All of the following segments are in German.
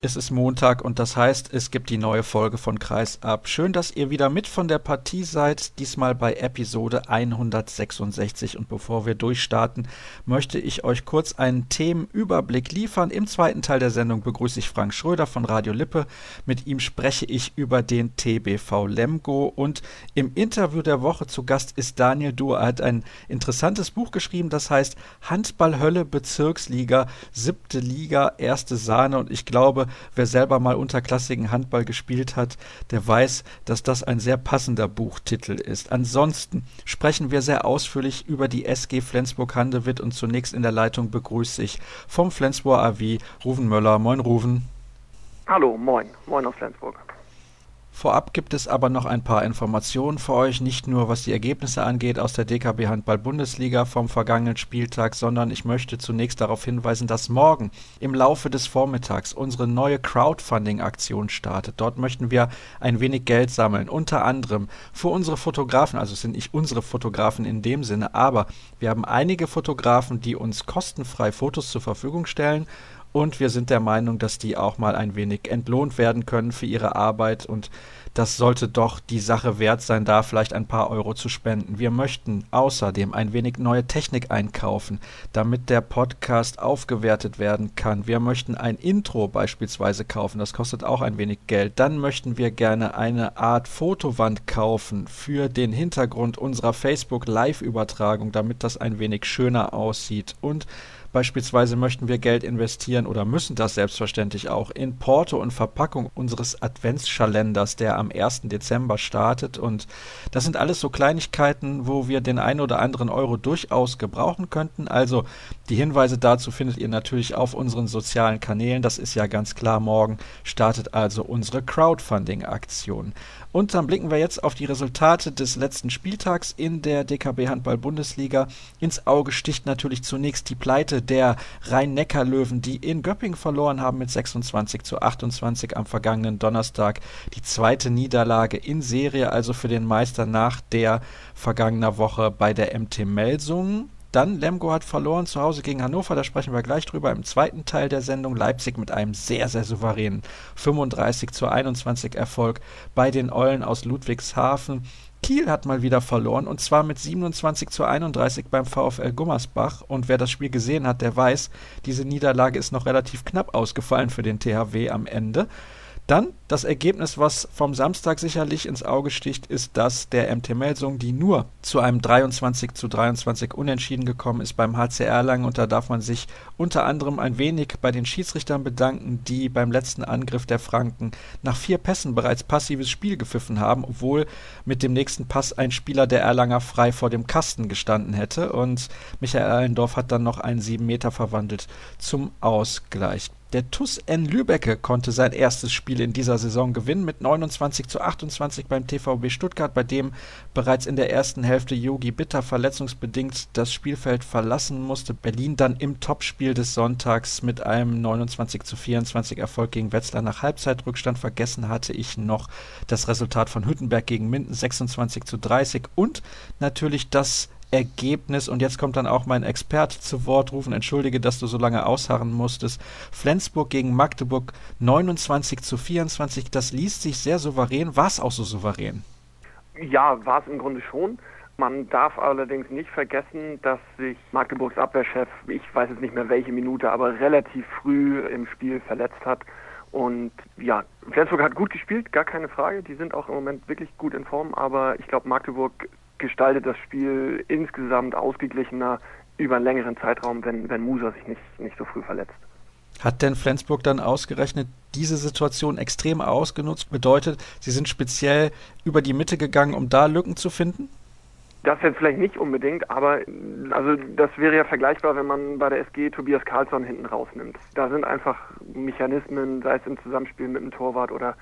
Es ist Montag und das heißt, es gibt die neue Folge von Kreis ab. Schön, dass ihr wieder mit von der Partie seid, diesmal bei Episode 166. Und bevor wir durchstarten, möchte ich euch kurz einen Themenüberblick liefern. Im zweiten Teil der Sendung begrüße ich Frank Schröder von Radio Lippe. Mit ihm spreche ich über den TBV Lemgo und im Interview der Woche zu Gast ist Daniel Duhr. Er hat ein interessantes Buch geschrieben, das heißt Handballhölle Bezirksliga, siebte Liga, erste Sahne und ich glaube, wer selber mal unterklassigen Handball gespielt hat, der weiß, dass das ein sehr passender Buchtitel ist. Ansonsten sprechen wir sehr ausführlich über die SG Flensburg-Handewitt und zunächst in der Leitung begrüße ich vom Flensburg AW Ruven Möller. Moin Ruven. Hallo, moin. Moin aus Flensburg. Vorab gibt es aber noch ein paar Informationen für euch, nicht nur was die Ergebnisse angeht aus der DKB Handball Bundesliga vom vergangenen Spieltag, sondern ich möchte zunächst darauf hinweisen, dass morgen im Laufe des Vormittags unsere neue Crowdfunding-Aktion startet. Dort möchten wir ein wenig Geld sammeln, unter anderem für unsere Fotografen, also es sind nicht unsere Fotografen in dem Sinne, aber wir haben einige Fotografen, die uns kostenfrei Fotos zur Verfügung stellen und wir sind der Meinung, dass die auch mal ein wenig entlohnt werden können für ihre Arbeit und das sollte doch die Sache wert sein, da vielleicht ein paar Euro zu spenden. Wir möchten außerdem ein wenig neue Technik einkaufen, damit der Podcast aufgewertet werden kann. Wir möchten ein Intro beispielsweise kaufen, das kostet auch ein wenig Geld. Dann möchten wir gerne eine Art Fotowand kaufen für den Hintergrund unserer Facebook Live-Übertragung, damit das ein wenig schöner aussieht und Beispielsweise möchten wir Geld investieren oder müssen das selbstverständlich auch in Porto und Verpackung unseres Adventsschalenders, der am 1. Dezember startet. Und das sind alles so Kleinigkeiten, wo wir den einen oder anderen Euro durchaus gebrauchen könnten. Also die Hinweise dazu findet ihr natürlich auf unseren sozialen Kanälen. Das ist ja ganz klar. Morgen startet also unsere Crowdfunding-Aktion. Und dann blicken wir jetzt auf die Resultate des letzten Spieltags in der DKB Handball Bundesliga. Ins Auge sticht natürlich zunächst die Pleite der Rhein-Neckar-Löwen, die in Göppingen verloren haben mit 26 zu 28 am vergangenen Donnerstag. Die zweite Niederlage in Serie, also für den Meister nach der vergangener Woche bei der MT Melsungen. Dann Lemgo hat verloren zu Hause gegen Hannover, da sprechen wir gleich drüber im zweiten Teil der Sendung. Leipzig mit einem sehr, sehr souveränen 35 zu 21 Erfolg bei den Eulen aus Ludwigshafen. Kiel hat mal wieder verloren und zwar mit 27 zu 31 beim VfL Gummersbach. Und wer das Spiel gesehen hat, der weiß, diese Niederlage ist noch relativ knapp ausgefallen für den THW am Ende. Dann das Ergebnis, was vom Samstag sicherlich ins Auge sticht, ist das der MT Melsung, die nur zu einem 23 zu 23 Unentschieden gekommen ist beim HCR Lang. Und da darf man sich unter anderem ein wenig bei den Schiedsrichtern bedanken, die beim letzten Angriff der Franken nach vier Pässen bereits passives Spiel gepfiffen haben, obwohl mit dem nächsten Pass ein Spieler der Erlanger frei vor dem Kasten gestanden hätte. Und Michael Allendorf hat dann noch einen sieben Meter verwandelt zum Ausgleich. Der TuS N Lübecke konnte sein erstes Spiel in dieser Saison gewinnen mit 29 zu 28 beim TVB Stuttgart, bei dem bereits in der ersten Hälfte Yogi Bitter verletzungsbedingt das Spielfeld verlassen musste. Berlin dann im Topspiel des Sonntags mit einem 29 zu 24 Erfolg gegen Wetzlar nach Halbzeitrückstand. Vergessen hatte ich noch das Resultat von Hüttenberg gegen Minden 26 zu 30 und natürlich das Ergebnis, und jetzt kommt dann auch mein Experte zu Wort rufen, entschuldige, dass du so lange ausharren musstest. Flensburg gegen Magdeburg 29 zu 24, das liest sich sehr souverän. War es auch so souverän? Ja, war es im Grunde schon. Man darf allerdings nicht vergessen, dass sich Magdeburgs Abwehrchef, ich weiß jetzt nicht mehr welche Minute, aber relativ früh im Spiel verletzt hat. Und ja, Flensburg hat gut gespielt, gar keine Frage. Die sind auch im Moment wirklich gut in Form, aber ich glaube, Magdeburg gestaltet das Spiel insgesamt ausgeglichener über einen längeren Zeitraum, wenn, wenn Musa sich nicht, nicht so früh verletzt. Hat denn Flensburg dann ausgerechnet diese Situation extrem ausgenutzt? Bedeutet, sie sind speziell über die Mitte gegangen, um da Lücken zu finden? Das jetzt vielleicht nicht unbedingt, aber also das wäre ja vergleichbar, wenn man bei der SG Tobias Karlsson hinten rausnimmt. Da sind einfach Mechanismen, sei es im Zusammenspiel mit dem Torwart oder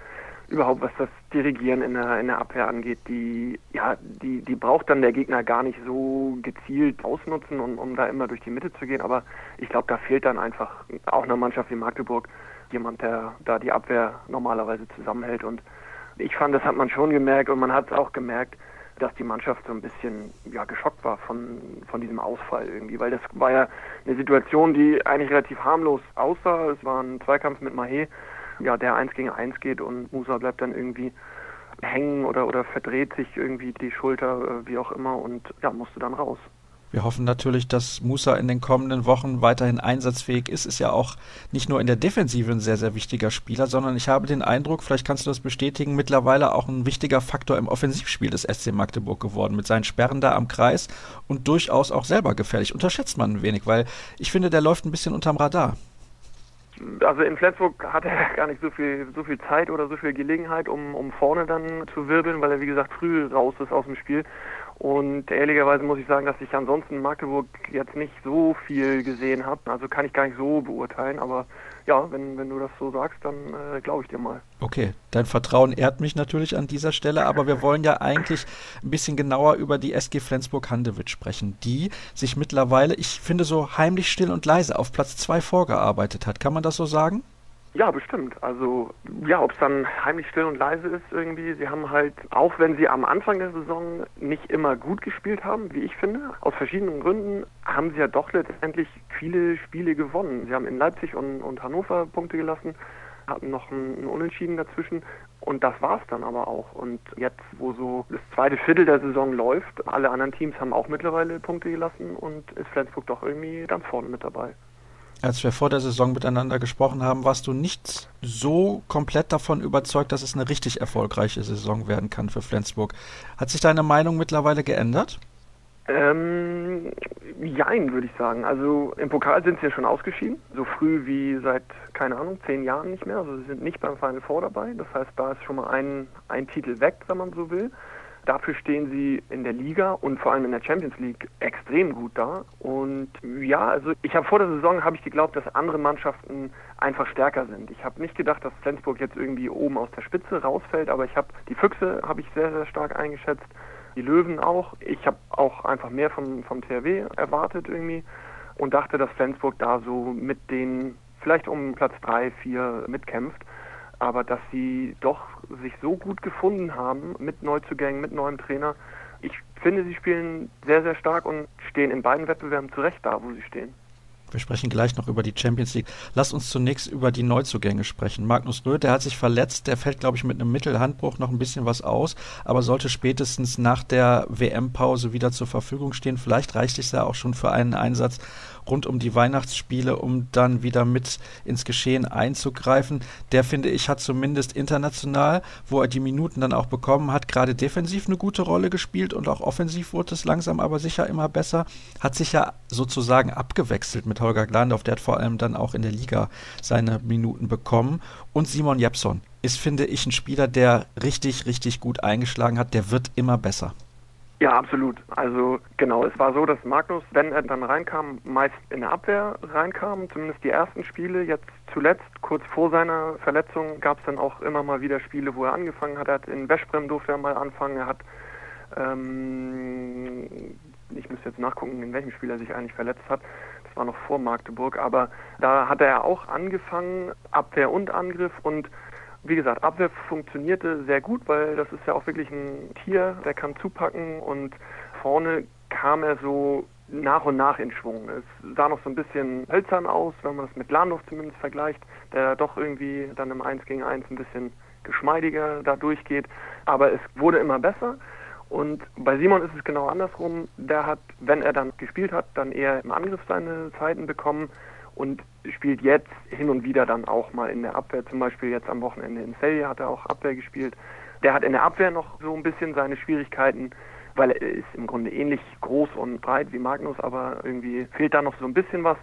überhaupt was das Dirigieren in der, in der Abwehr angeht, die, ja, die, die braucht dann der Gegner gar nicht so gezielt ausnutzen, um, um da immer durch die Mitte zu gehen. Aber ich glaube, da fehlt dann einfach auch einer Mannschaft wie Magdeburg jemand, der da die Abwehr normalerweise zusammenhält. Und ich fand, das hat man schon gemerkt und man hat es auch gemerkt, dass die Mannschaft so ein bisschen ja, geschockt war von, von diesem Ausfall irgendwie, weil das war ja eine Situation, die eigentlich relativ harmlos aussah. Es war ein Zweikampf mit Mahé ja, der eins gegen eins geht und Musa bleibt dann irgendwie hängen oder, oder verdreht sich irgendwie die Schulter, äh, wie auch immer, und ja, musste dann raus. Wir hoffen natürlich, dass Musa in den kommenden Wochen weiterhin einsatzfähig ist. Ist ja auch nicht nur in der Defensive ein sehr, sehr wichtiger Spieler, sondern ich habe den Eindruck, vielleicht kannst du das bestätigen, mittlerweile auch ein wichtiger Faktor im Offensivspiel des SC Magdeburg geworden, mit seinen Sperren da am Kreis und durchaus auch selber gefährlich. Unterschätzt man ein wenig, weil ich finde, der läuft ein bisschen unterm Radar also in Flensburg hat er gar nicht so viel, so viel Zeit oder so viel Gelegenheit, um, um vorne dann zu wirbeln, weil er wie gesagt früh raus ist aus dem Spiel. Und ehrlicherweise muss ich sagen, dass ich ansonsten Magdeburg jetzt nicht so viel gesehen habe. Also kann ich gar nicht so beurteilen. Aber ja, wenn, wenn du das so sagst, dann äh, glaube ich dir mal. Okay, dein Vertrauen ehrt mich natürlich an dieser Stelle. Aber wir wollen ja eigentlich ein bisschen genauer über die SG Flensburg-Handewitt sprechen, die sich mittlerweile, ich finde, so heimlich still und leise auf Platz zwei vorgearbeitet hat. Kann man das so sagen? Ja, bestimmt. Also ja, ob es dann heimlich still und leise ist irgendwie. Sie haben halt, auch wenn sie am Anfang der Saison nicht immer gut gespielt haben, wie ich finde, aus verschiedenen Gründen, haben sie ja doch letztendlich viele Spiele gewonnen. Sie haben in Leipzig und, und Hannover Punkte gelassen, hatten noch ein, ein Unentschieden dazwischen und das war's dann aber auch. Und jetzt, wo so das zweite Viertel der Saison läuft, alle anderen Teams haben auch mittlerweile Punkte gelassen und ist Flensburg doch irgendwie ganz vorne mit dabei als wir vor der Saison miteinander gesprochen haben, warst du nicht so komplett davon überzeugt, dass es eine richtig erfolgreiche Saison werden kann für Flensburg. Hat sich deine Meinung mittlerweile geändert? Ähm, jein, würde ich sagen. Also im Pokal sind sie ja schon ausgeschieden, so früh wie seit, keine Ahnung, zehn Jahren nicht mehr. Also sie sind nicht beim Final Four dabei. Das heißt, da ist schon mal ein, ein Titel weg, wenn man so will. Dafür stehen sie in der Liga und vor allem in der Champions League extrem gut da. Und ja, also ich habe vor der Saison habe ich geglaubt, dass andere Mannschaften einfach stärker sind. Ich habe nicht gedacht, dass Flensburg jetzt irgendwie oben aus der Spitze rausfällt, aber ich habe die Füchse habe ich sehr sehr stark eingeschätzt, die Löwen auch. Ich habe auch einfach mehr vom vom THW erwartet irgendwie und dachte, dass Flensburg da so mit den vielleicht um Platz drei, vier mitkämpft aber dass sie doch sich so gut gefunden haben mit Neuzugängen, mit neuem Trainer. Ich finde, sie spielen sehr, sehr stark und stehen in beiden Wettbewerben zurecht da, wo sie stehen. Wir sprechen gleich noch über die Champions League. Lass uns zunächst über die Neuzugänge sprechen. Magnus Röth, der hat sich verletzt, der fällt, glaube ich, mit einem Mittelhandbruch noch ein bisschen was aus, aber sollte spätestens nach der WM-Pause wieder zur Verfügung stehen. Vielleicht reicht es ja auch schon für einen Einsatz rund um die Weihnachtsspiele, um dann wieder mit ins Geschehen einzugreifen. Der, finde ich, hat zumindest international, wo er die Minuten dann auch bekommen hat, gerade defensiv eine gute Rolle gespielt und auch offensiv wurde es langsam aber sicher immer besser. Hat sich ja sozusagen abgewechselt mit Holger Glandorf, der hat vor allem dann auch in der Liga seine Minuten bekommen. Und Simon Jepson ist, finde ich, ein Spieler, der richtig, richtig gut eingeschlagen hat. Der wird immer besser. Ja, absolut. Also genau, es war so, dass Magnus, wenn er dann reinkam, meist in der Abwehr reinkam, zumindest die ersten Spiele. Jetzt zuletzt, kurz vor seiner Verletzung, gab es dann auch immer mal wieder Spiele, wo er angefangen hat. Er hat in Westbrem durfte er mal anfangen. Er hat, ähm, ich müsste jetzt nachgucken, in welchem Spiel er sich eigentlich verletzt hat. Das war noch vor Magdeburg, aber da hat er auch angefangen, Abwehr und Angriff und wie gesagt, Abwehr funktionierte sehr gut, weil das ist ja auch wirklich ein Tier, der kann zupacken und vorne kam er so nach und nach in Schwung. Es sah noch so ein bisschen hölzern aus, wenn man das mit Landorf zumindest vergleicht, der doch irgendwie dann im 1 gegen 1 ein bisschen geschmeidiger da durchgeht. Aber es wurde immer besser. Und bei Simon ist es genau andersrum. Der hat, wenn er dann gespielt hat, dann eher im Angriff seine Zeiten bekommen und spielt jetzt hin und wieder dann auch mal in der Abwehr. Zum Beispiel jetzt am Wochenende in Celje hat er auch Abwehr gespielt. Der hat in der Abwehr noch so ein bisschen seine Schwierigkeiten, weil er ist im Grunde ähnlich groß und breit wie Magnus, aber irgendwie fehlt da noch so ein bisschen was.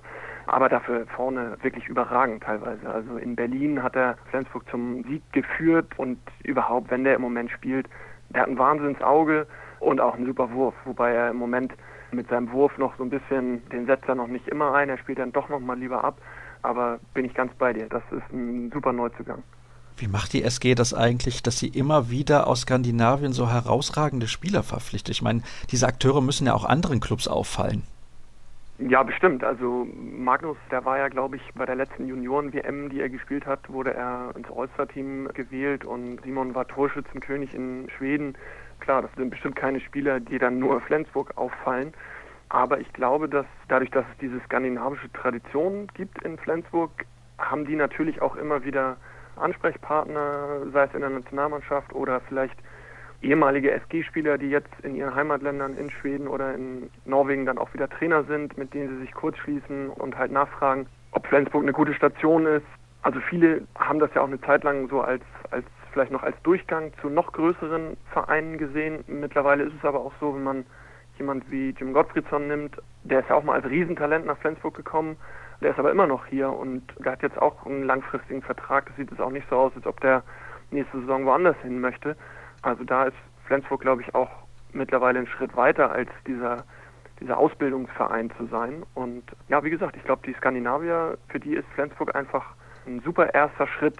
Aber dafür vorne wirklich überragend teilweise. Also in Berlin hat er Flensburg zum Sieg geführt und überhaupt, wenn der im Moment spielt, der hat ein Wahnsinnsauge und auch einen super Wurf, wobei er im Moment mit seinem Wurf noch so ein bisschen, den setzt er noch nicht immer ein, er spielt dann doch noch mal lieber ab. Aber bin ich ganz bei dir, das ist ein super Neuzugang. Wie macht die SG das eigentlich, dass sie immer wieder aus Skandinavien so herausragende Spieler verpflichtet? Ich meine, diese Akteure müssen ja auch anderen Clubs auffallen. Ja, bestimmt. Also Magnus, der war ja, glaube ich, bei der letzten Junioren-WM, die er gespielt hat, wurde er ins All-Star-Team gewählt und Simon war Torschützenkönig in Schweden. Klar, das sind bestimmt keine Spieler, die dann nur Flensburg auffallen. Aber ich glaube, dass dadurch, dass es diese skandinavische Tradition gibt in Flensburg, haben die natürlich auch immer wieder Ansprechpartner, sei es in der Nationalmannschaft oder vielleicht ehemalige SG-Spieler, die jetzt in ihren Heimatländern in Schweden oder in Norwegen dann auch wieder Trainer sind, mit denen sie sich kurz schließen und halt nachfragen, ob Flensburg eine gute Station ist. Also viele haben das ja auch eine Zeit lang so als, als vielleicht noch als Durchgang zu noch größeren Vereinen gesehen. Mittlerweile ist es aber auch so, wenn man jemand wie Jim Gottfriedson nimmt, der ist ja auch mal als Riesentalent nach Flensburg gekommen, der ist aber immer noch hier und der hat jetzt auch einen langfristigen Vertrag. Das sieht jetzt auch nicht so aus, als ob der nächste Saison woanders hin möchte. Also da ist Flensburg, glaube ich, auch mittlerweile einen Schritt weiter als dieser dieser Ausbildungsverein zu sein. Und ja, wie gesagt, ich glaube, die Skandinavier, für die ist Flensburg einfach ein super erster Schritt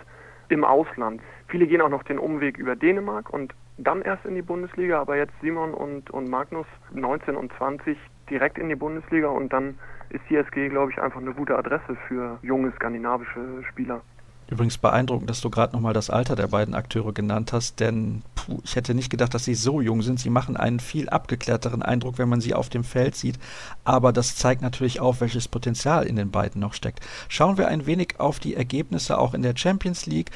im Ausland. Viele gehen auch noch den Umweg über Dänemark und dann erst in die Bundesliga, aber jetzt Simon und, und Magnus 19 und 20 direkt in die Bundesliga und dann ist die SG, glaube ich, einfach eine gute Adresse für junge skandinavische Spieler. Übrigens beeindruckend, dass du gerade nochmal das Alter der beiden Akteure genannt hast, denn puh, ich hätte nicht gedacht, dass sie so jung sind. Sie machen einen viel abgeklärteren Eindruck, wenn man sie auf dem Feld sieht. Aber das zeigt natürlich auch, welches Potenzial in den beiden noch steckt. Schauen wir ein wenig auf die Ergebnisse auch in der Champions League.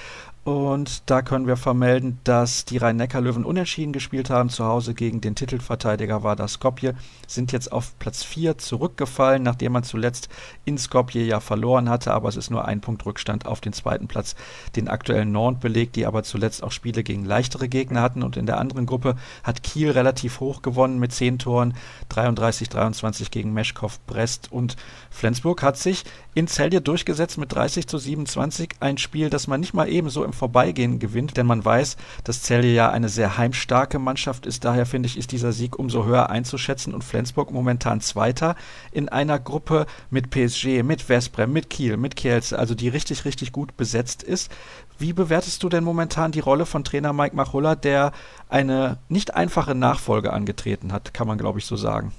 Und da können wir vermelden, dass die Rhein-Neckar-Löwen unentschieden gespielt haben. Zu Hause gegen den Titelverteidiger war das Skopje. Sind jetzt auf Platz 4 zurückgefallen, nachdem man zuletzt in Skopje ja verloren hatte. Aber es ist nur ein Punkt Rückstand auf den zweiten Platz, den aktuellen Nord belegt, die aber zuletzt auch Spiele gegen leichtere Gegner hatten. Und in der anderen Gruppe hat Kiel relativ hoch gewonnen mit 10 Toren. 33-23 gegen Meschkow Brest. Und Flensburg hat sich in Celje durchgesetzt mit 30 zu 27. Ein Spiel, das man nicht mal ebenso im Vorbeigehen gewinnt, denn man weiß, dass Celje ja eine sehr heimstarke Mannschaft ist. Daher finde ich, ist dieser Sieg umso höher einzuschätzen und Flensburg momentan Zweiter in einer Gruppe mit PSG, mit Vesprem, mit Kiel, mit Kielce, also die richtig, richtig gut besetzt ist. Wie bewertest du denn momentan die Rolle von Trainer Mike Machulla, der eine nicht einfache Nachfolge angetreten hat, kann man glaube ich so sagen?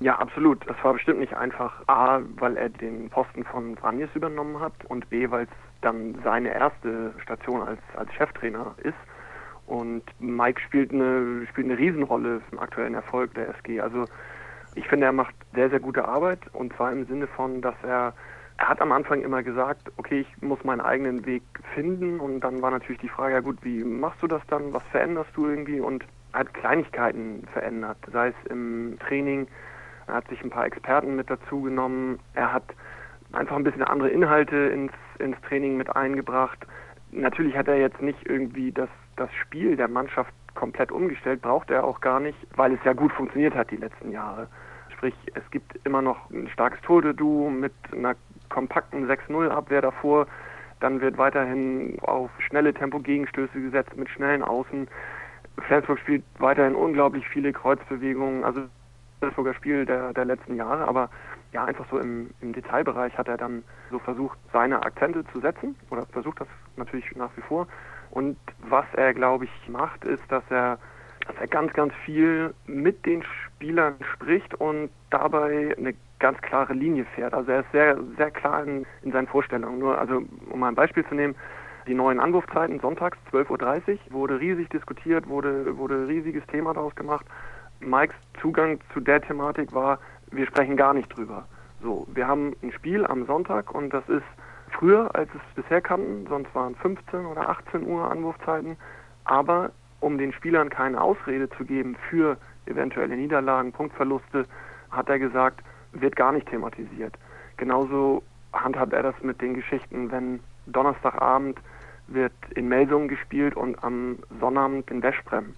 Ja, absolut. Das war bestimmt nicht einfach. A, weil er den Posten von Vranjes übernommen hat und B, weil es dann seine erste Station als, als Cheftrainer ist. Und Mike spielt eine, spielt eine Riesenrolle im aktuellen Erfolg der SG. Also ich finde, er macht sehr, sehr gute Arbeit. Und zwar im Sinne von, dass er, er hat am Anfang immer gesagt, okay, ich muss meinen eigenen Weg finden. Und dann war natürlich die Frage, ja gut, wie machst du das dann, was veränderst du irgendwie? Und er hat Kleinigkeiten verändert, sei es im Training, er hat sich ein paar Experten mit dazu genommen, er hat einfach ein bisschen andere Inhalte ins, ins Training mit eingebracht. Natürlich hat er jetzt nicht irgendwie das, das Spiel der Mannschaft komplett umgestellt, braucht er auch gar nicht, weil es ja gut funktioniert hat die letzten Jahre. Sprich, es gibt immer noch ein starkes Torduo mit einer kompakten 6-0-Abwehr davor. Dann wird weiterhin auf schnelle Tempo-Gegenstöße gesetzt mit schnellen Außen. Flensburg spielt weiterhin unglaublich viele Kreuzbewegungen. Also Flensburger Spiel der, der letzten Jahre, aber ja, einfach so im, im Detailbereich hat er dann so versucht, seine Akzente zu setzen oder versucht das natürlich nach wie vor. Und was er, glaube ich, macht, ist, dass er, dass er ganz, ganz viel mit den Spielern spricht und dabei eine ganz klare Linie fährt. Also er ist sehr, sehr klar in, in seinen Vorstellungen. Nur, also um mal ein Beispiel zu nehmen, die neuen Anwurfzeiten sonntags 12.30 Uhr wurde riesig diskutiert, wurde, wurde riesiges Thema daraus gemacht. Mikes Zugang zu der Thematik war, wir sprechen gar nicht drüber. So, wir haben ein Spiel am Sonntag und das ist früher, als es bisher kannten, sonst waren 15 oder 18 Uhr Anwurfzeiten, aber um den Spielern keine Ausrede zu geben für eventuelle Niederlagen, Punktverluste, hat er gesagt, wird gar nicht thematisiert. Genauso handhabt er das mit den Geschichten, wenn Donnerstagabend wird in Melsungen gespielt und am Sonnabend in Weschbrem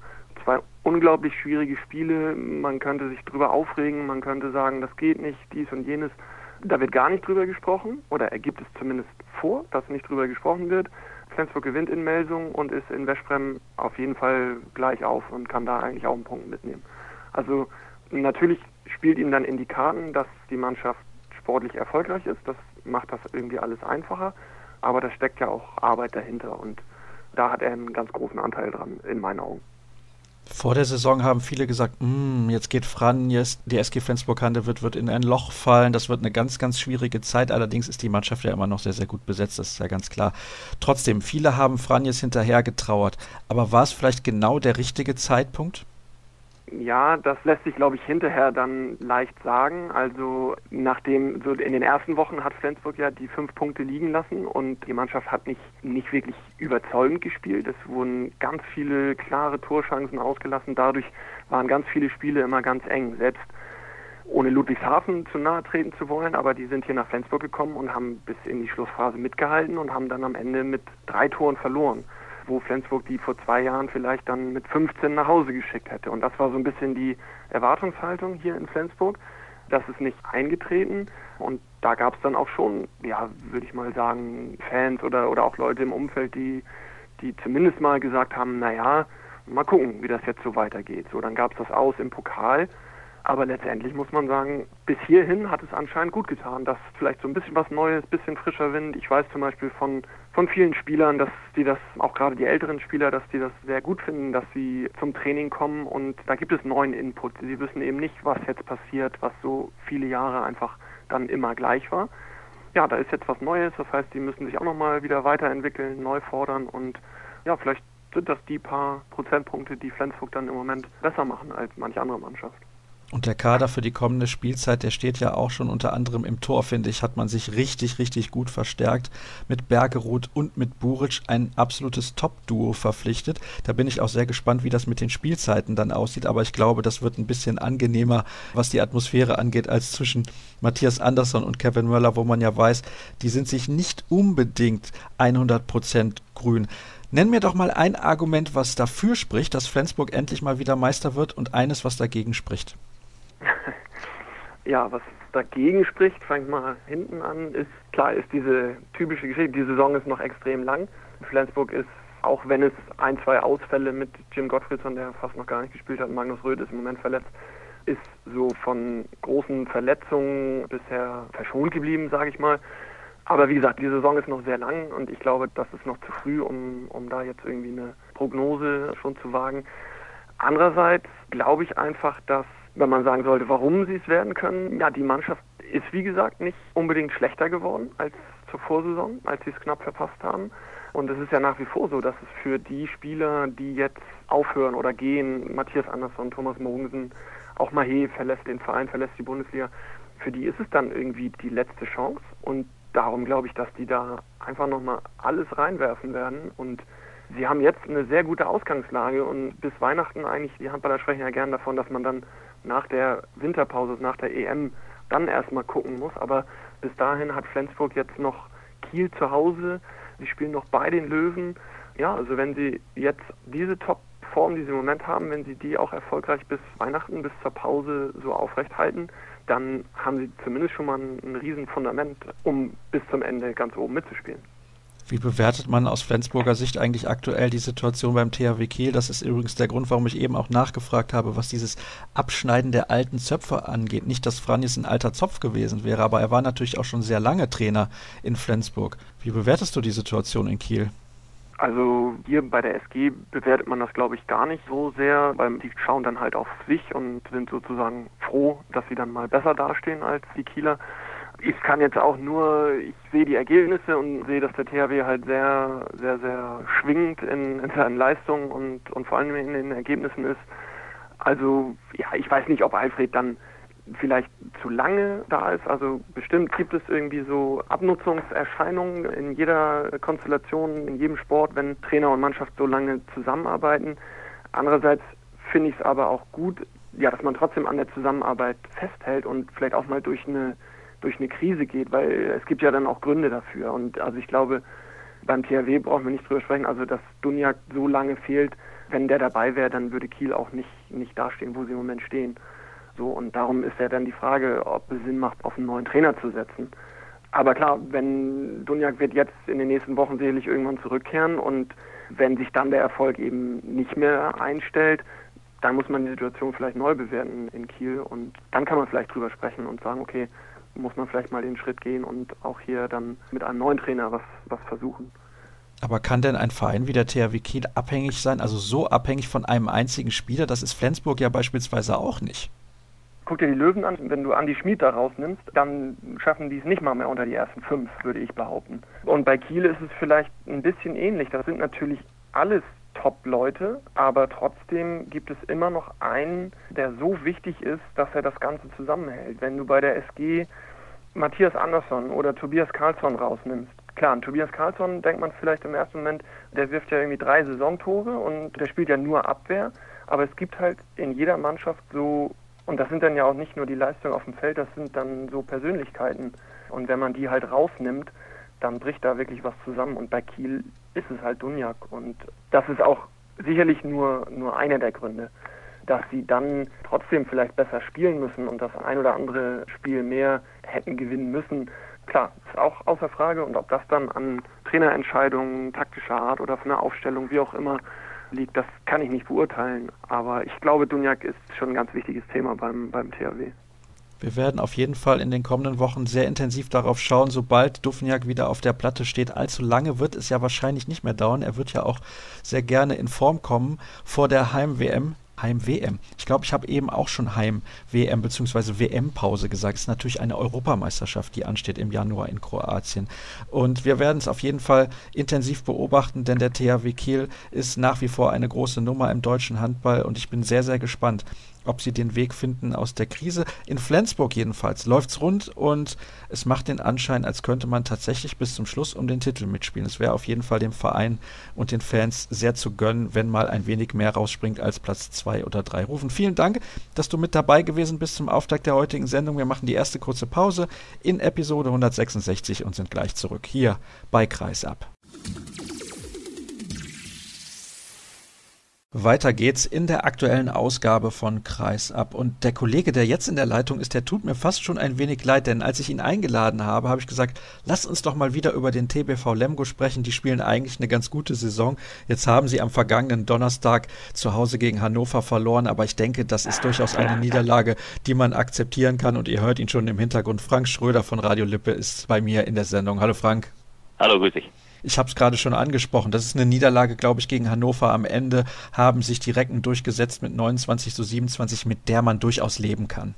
unglaublich schwierige Spiele. Man könnte sich drüber aufregen, man könnte sagen, das geht nicht, dies und jenes. Da wird gar nicht drüber gesprochen oder er gibt es zumindest vor, dass nicht drüber gesprochen wird. Flensburg gewinnt in Melsung und ist in Westbrem auf jeden Fall gleich auf und kann da eigentlich auch einen Punkt mitnehmen. Also natürlich spielt ihm dann in die Karten, dass die Mannschaft sportlich erfolgreich ist. Das macht das irgendwie alles einfacher. Aber da steckt ja auch Arbeit dahinter und da hat er einen ganz großen Anteil dran, in meinen Augen. Vor der Saison haben viele gesagt, mm, jetzt geht Franjes, die SG Flensburg-Hande wird, wird in ein Loch fallen, das wird eine ganz, ganz schwierige Zeit. Allerdings ist die Mannschaft ja immer noch sehr, sehr gut besetzt, das ist ja ganz klar. Trotzdem, viele haben Franjes hinterher getrauert. Aber war es vielleicht genau der richtige Zeitpunkt? Ja, das lässt sich, glaube ich, hinterher dann leicht sagen. Also nachdem so in den ersten Wochen hat Flensburg ja die fünf Punkte liegen lassen und die Mannschaft hat nicht, nicht wirklich überzeugend gespielt. Es wurden ganz viele klare Torchancen ausgelassen. Dadurch waren ganz viele Spiele immer ganz eng. Selbst ohne Ludwigshafen zu nahe treten zu wollen, aber die sind hier nach Flensburg gekommen und haben bis in die Schlussphase mitgehalten und haben dann am Ende mit drei Toren verloren wo Flensburg die vor zwei Jahren vielleicht dann mit 15 nach Hause geschickt hätte. Und das war so ein bisschen die Erwartungshaltung hier in Flensburg. Das ist nicht eingetreten und da gab es dann auch schon, ja, würde ich mal sagen, Fans oder, oder auch Leute im Umfeld, die, die zumindest mal gesagt haben, naja, mal gucken, wie das jetzt so weitergeht. So, dann gab es das Aus im Pokal aber letztendlich muss man sagen, bis hierhin hat es anscheinend gut getan, dass vielleicht so ein bisschen was Neues, bisschen frischer Wind. Ich weiß zum Beispiel von, von vielen Spielern, dass die das, auch gerade die älteren Spieler, dass die das sehr gut finden, dass sie zum Training kommen und da gibt es neuen Input. Sie wissen eben nicht, was jetzt passiert, was so viele Jahre einfach dann immer gleich war. Ja, da ist jetzt was Neues, das heißt, die müssen sich auch nochmal wieder weiterentwickeln, neu fordern und ja, vielleicht sind das die paar Prozentpunkte, die Flensburg dann im Moment besser machen als manche andere Mannschaft. Und der Kader für die kommende Spielzeit, der steht ja auch schon unter anderem im Tor, finde ich, hat man sich richtig, richtig gut verstärkt. Mit Bergerud und mit Buric ein absolutes Top-Duo verpflichtet. Da bin ich auch sehr gespannt, wie das mit den Spielzeiten dann aussieht. Aber ich glaube, das wird ein bisschen angenehmer, was die Atmosphäre angeht, als zwischen Matthias Andersson und Kevin Möller, wo man ja weiß, die sind sich nicht unbedingt 100% grün. Nenn mir doch mal ein Argument, was dafür spricht, dass Flensburg endlich mal wieder Meister wird und eines, was dagegen spricht. ja, was dagegen spricht, fange mal hinten an, ist klar, ist diese typische Geschichte. Die Saison ist noch extrem lang. Flensburg ist, auch wenn es ein, zwei Ausfälle mit Jim Gottfriedson, der fast noch gar nicht gespielt hat, Magnus Röth ist im Moment verletzt, ist so von großen Verletzungen bisher verschont geblieben, sage ich mal. Aber wie gesagt, die Saison ist noch sehr lang und ich glaube, das ist noch zu früh, um, um da jetzt irgendwie eine Prognose schon zu wagen. Andererseits glaube ich einfach, dass wenn man sagen sollte, warum sie es werden können, ja, die Mannschaft ist wie gesagt nicht unbedingt schlechter geworden als zur Vorsaison, als sie es knapp verpasst haben. Und es ist ja nach wie vor so, dass es für die Spieler, die jetzt aufhören oder gehen, Matthias Andersson, Thomas Mogensen, auch Mahé verlässt den Verein, verlässt die Bundesliga, für die ist es dann irgendwie die letzte Chance. Und darum glaube ich, dass die da einfach nochmal alles reinwerfen werden und Sie haben jetzt eine sehr gute Ausgangslage und bis Weihnachten eigentlich, die Handballer sprechen ja gern davon, dass man dann nach der Winterpause, nach der EM, dann erstmal gucken muss. Aber bis dahin hat Flensburg jetzt noch Kiel zu Hause. Sie spielen noch bei den Löwen. Ja, also wenn sie jetzt diese Top-Form, die sie im Moment haben, wenn sie die auch erfolgreich bis Weihnachten, bis zur Pause so aufrecht halten, dann haben sie zumindest schon mal ein, ein riesen Fundament, um bis zum Ende ganz oben mitzuspielen. Wie bewertet man aus Flensburger Sicht eigentlich aktuell die Situation beim THW Kiel? Das ist übrigens der Grund, warum ich eben auch nachgefragt habe, was dieses Abschneiden der alten Zöpfe angeht. Nicht, dass Franjes ein alter Zopf gewesen wäre, aber er war natürlich auch schon sehr lange Trainer in Flensburg. Wie bewertest du die Situation in Kiel? Also hier bei der SG bewertet man das, glaube ich, gar nicht so sehr, weil die schauen dann halt auf sich und sind sozusagen froh, dass sie dann mal besser dastehen als die Kieler ich kann jetzt auch nur, ich sehe die Ergebnisse und sehe, dass der THW halt sehr, sehr, sehr schwingend in, in seinen Leistungen und, und vor allem in den Ergebnissen ist. Also, ja, ich weiß nicht, ob Alfred dann vielleicht zu lange da ist. Also bestimmt gibt es irgendwie so Abnutzungserscheinungen in jeder Konstellation, in jedem Sport, wenn Trainer und Mannschaft so lange zusammenarbeiten. Andererseits finde ich es aber auch gut, ja, dass man trotzdem an der Zusammenarbeit festhält und vielleicht auch mal durch eine durch eine Krise geht, weil es gibt ja dann auch Gründe dafür. Und also ich glaube, beim THW brauchen wir nicht drüber sprechen, also dass Dunjak so lange fehlt, wenn der dabei wäre, dann würde Kiel auch nicht, nicht dastehen, wo sie im Moment stehen. So, und darum ist ja dann die Frage, ob es Sinn macht, auf einen neuen Trainer zu setzen. Aber klar, wenn Dunjak wird jetzt in den nächsten Wochen sicherlich irgendwann zurückkehren und wenn sich dann der Erfolg eben nicht mehr einstellt, dann muss man die Situation vielleicht neu bewerten in Kiel und dann kann man vielleicht drüber sprechen und sagen, okay, muss man vielleicht mal den Schritt gehen und auch hier dann mit einem neuen Trainer was, was versuchen. Aber kann denn ein Verein wie der THW Kiel abhängig sein, also so abhängig von einem einzigen Spieler? Das ist Flensburg ja beispielsweise auch nicht. Guck dir die Löwen an, wenn du Andi Schmid da rausnimmst, dann schaffen die es nicht mal mehr unter die ersten fünf, würde ich behaupten. Und bei Kiel ist es vielleicht ein bisschen ähnlich. Das sind natürlich alles Top-Leute, aber trotzdem gibt es immer noch einen, der so wichtig ist, dass er das Ganze zusammenhält. Wenn du bei der SG Matthias Andersson oder Tobias Karlsson rausnimmst, klar, an Tobias Karlsson denkt man vielleicht im ersten Moment, der wirft ja irgendwie drei Saisontore und der spielt ja nur Abwehr, aber es gibt halt in jeder Mannschaft so, und das sind dann ja auch nicht nur die Leistungen auf dem Feld, das sind dann so Persönlichkeiten. Und wenn man die halt rausnimmt, dann bricht da wirklich was zusammen. Und bei Kiel ist es halt Dunjak. Und das ist auch sicherlich nur, nur einer der Gründe, dass sie dann trotzdem vielleicht besser spielen müssen und das ein oder andere Spiel mehr hätten gewinnen müssen. Klar, ist auch außer Frage. Und ob das dann an Trainerentscheidungen taktischer Art oder von der Aufstellung, wie auch immer, liegt, das kann ich nicht beurteilen. Aber ich glaube, Dunjak ist schon ein ganz wichtiges Thema beim, beim THW. Wir werden auf jeden Fall in den kommenden Wochen sehr intensiv darauf schauen, sobald Dufniak wieder auf der Platte steht. Allzu lange wird es ja wahrscheinlich nicht mehr dauern. Er wird ja auch sehr gerne in Form kommen vor der Heim-WM. Heim-WM. Ich glaube, ich habe eben auch schon Heim-WM bzw. WM-Pause gesagt. Es ist natürlich eine Europameisterschaft, die ansteht im Januar in Kroatien. Und wir werden es auf jeden Fall intensiv beobachten, denn der THW Kiel ist nach wie vor eine große Nummer im deutschen Handball und ich bin sehr, sehr gespannt, ob sie den Weg finden aus der Krise. In Flensburg jedenfalls läuft's rund und es macht den Anschein, als könnte man tatsächlich bis zum Schluss um den Titel mitspielen. Es wäre auf jeden Fall dem Verein und den Fans sehr zu gönnen, wenn mal ein wenig mehr rausspringt als Platz zwei oder drei. Rufen, vielen Dank, dass du mit dabei gewesen bist zum Auftakt der heutigen Sendung. Wir machen die erste kurze Pause in Episode 166 und sind gleich zurück hier bei Kreisab. Weiter geht's in der aktuellen Ausgabe von Kreisab. Und der Kollege, der jetzt in der Leitung ist, der tut mir fast schon ein wenig leid, denn als ich ihn eingeladen habe, habe ich gesagt, lass uns doch mal wieder über den TBV Lemgo sprechen. Die spielen eigentlich eine ganz gute Saison. Jetzt haben sie am vergangenen Donnerstag zu Hause gegen Hannover verloren, aber ich denke, das ist durchaus eine Niederlage, die man akzeptieren kann. Und ihr hört ihn schon im Hintergrund. Frank Schröder von Radio Lippe ist bei mir in der Sendung. Hallo Frank. Hallo, grüß dich. Ich habe es gerade schon angesprochen. Das ist eine Niederlage, glaube ich, gegen Hannover. Am Ende haben sich die Recken durchgesetzt mit 29 zu 27, mit der man durchaus leben kann.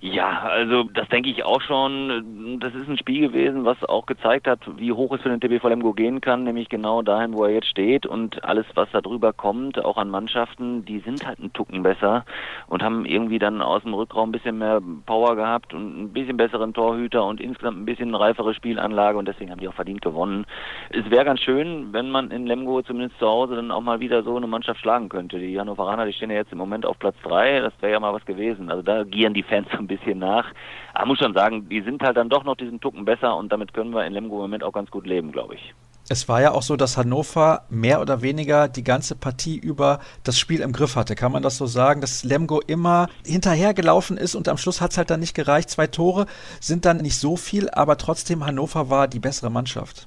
Ja, also das denke ich auch schon. Das ist ein Spiel gewesen, was auch gezeigt hat, wie hoch es für den TBV Lemgo gehen kann, nämlich genau dahin, wo er jetzt steht. Und alles, was da drüber kommt, auch an Mannschaften, die sind halt einen Tucken besser und haben irgendwie dann aus dem Rückraum ein bisschen mehr Power gehabt und ein bisschen besseren Torhüter und insgesamt ein bisschen reifere Spielanlage und deswegen haben die auch verdient gewonnen. Es wäre ganz schön, wenn man in Lemgo zumindest zu Hause dann auch mal wieder so eine Mannschaft schlagen könnte. Die Hannoveraner, die stehen ja jetzt im Moment auf Platz drei. Das wäre ja mal was gewesen. Also da gieren die Fans so ein bisschen nach. Aber muss schon sagen, die sind halt dann doch noch diesen Tucken besser und damit können wir in Lemgo im Moment auch ganz gut leben, glaube ich. Es war ja auch so, dass Hannover mehr oder weniger die ganze Partie über das Spiel im Griff hatte. Kann man das so sagen, dass Lemgo immer hinterhergelaufen ist und am Schluss hat es halt dann nicht gereicht. Zwei Tore sind dann nicht so viel, aber trotzdem Hannover war die bessere Mannschaft.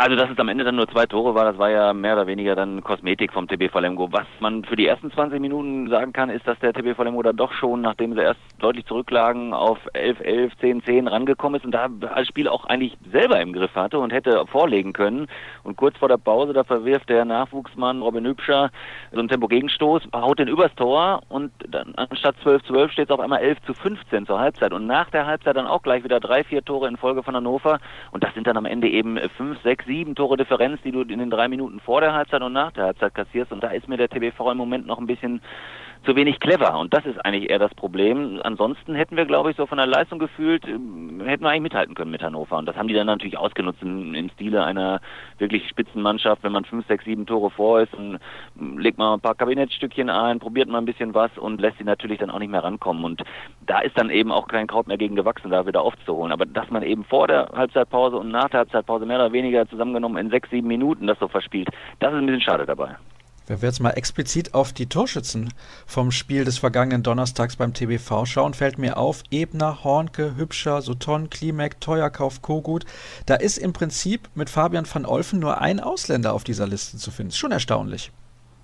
Also, dass es am Ende dann nur zwei Tore war, das war ja mehr oder weniger dann Kosmetik vom TB Lemgo. Was man für die ersten 20 Minuten sagen kann, ist, dass der TB Lemgo da doch schon, nachdem sie erst deutlich zurücklagen, auf 11, 11, 10, 10 rangekommen ist und da das Spiel auch eigentlich selber im Griff hatte und hätte vorlegen können. Und kurz vor der Pause, da verwirft der Nachwuchsmann Robin Hübscher so einen Tempo-Gegenstoß, haut den übers Tor und dann anstatt 12 12 steht es auf einmal 11 zu 15 zur Halbzeit. Und nach der Halbzeit dann auch gleich wieder drei, vier Tore in Folge von Hannover. Und das sind dann am Ende eben 5, 6, sieben Tore Differenz, die du in den drei Minuten vor der Halbzeit und nach der Halbzeit kassierst. Und da ist mir der TBV im Moment noch ein bisschen zu wenig clever. Und das ist eigentlich eher das Problem. Ansonsten hätten wir, glaube ich, so von der Leistung gefühlt, ähm, hätten wir eigentlich mithalten können mit Hannover. Und das haben die dann natürlich ausgenutzt im, im Stile einer wirklich Spitzenmannschaft. Wenn man fünf, sechs, sieben Tore vor ist und legt mal ein paar Kabinettstückchen ein, probiert mal ein bisschen was und lässt sie natürlich dann auch nicht mehr rankommen. Und da ist dann eben auch kein Kraut mehr gegen gewachsen, da wieder aufzuholen. Aber dass man eben vor der Halbzeitpause und nach der Halbzeitpause mehr oder weniger zusammengenommen in sechs, sieben Minuten das so verspielt, das ist ein bisschen schade dabei. Wenn wir jetzt mal explizit auf die Torschützen vom Spiel des vergangenen Donnerstags beim TBV schauen, fällt mir auf, Ebner, Hornke, Hübscher, Sutton, Klimek, Teuerkauf, Kogut. Da ist im Prinzip mit Fabian van Olfen nur ein Ausländer auf dieser Liste zu finden. Ist schon erstaunlich.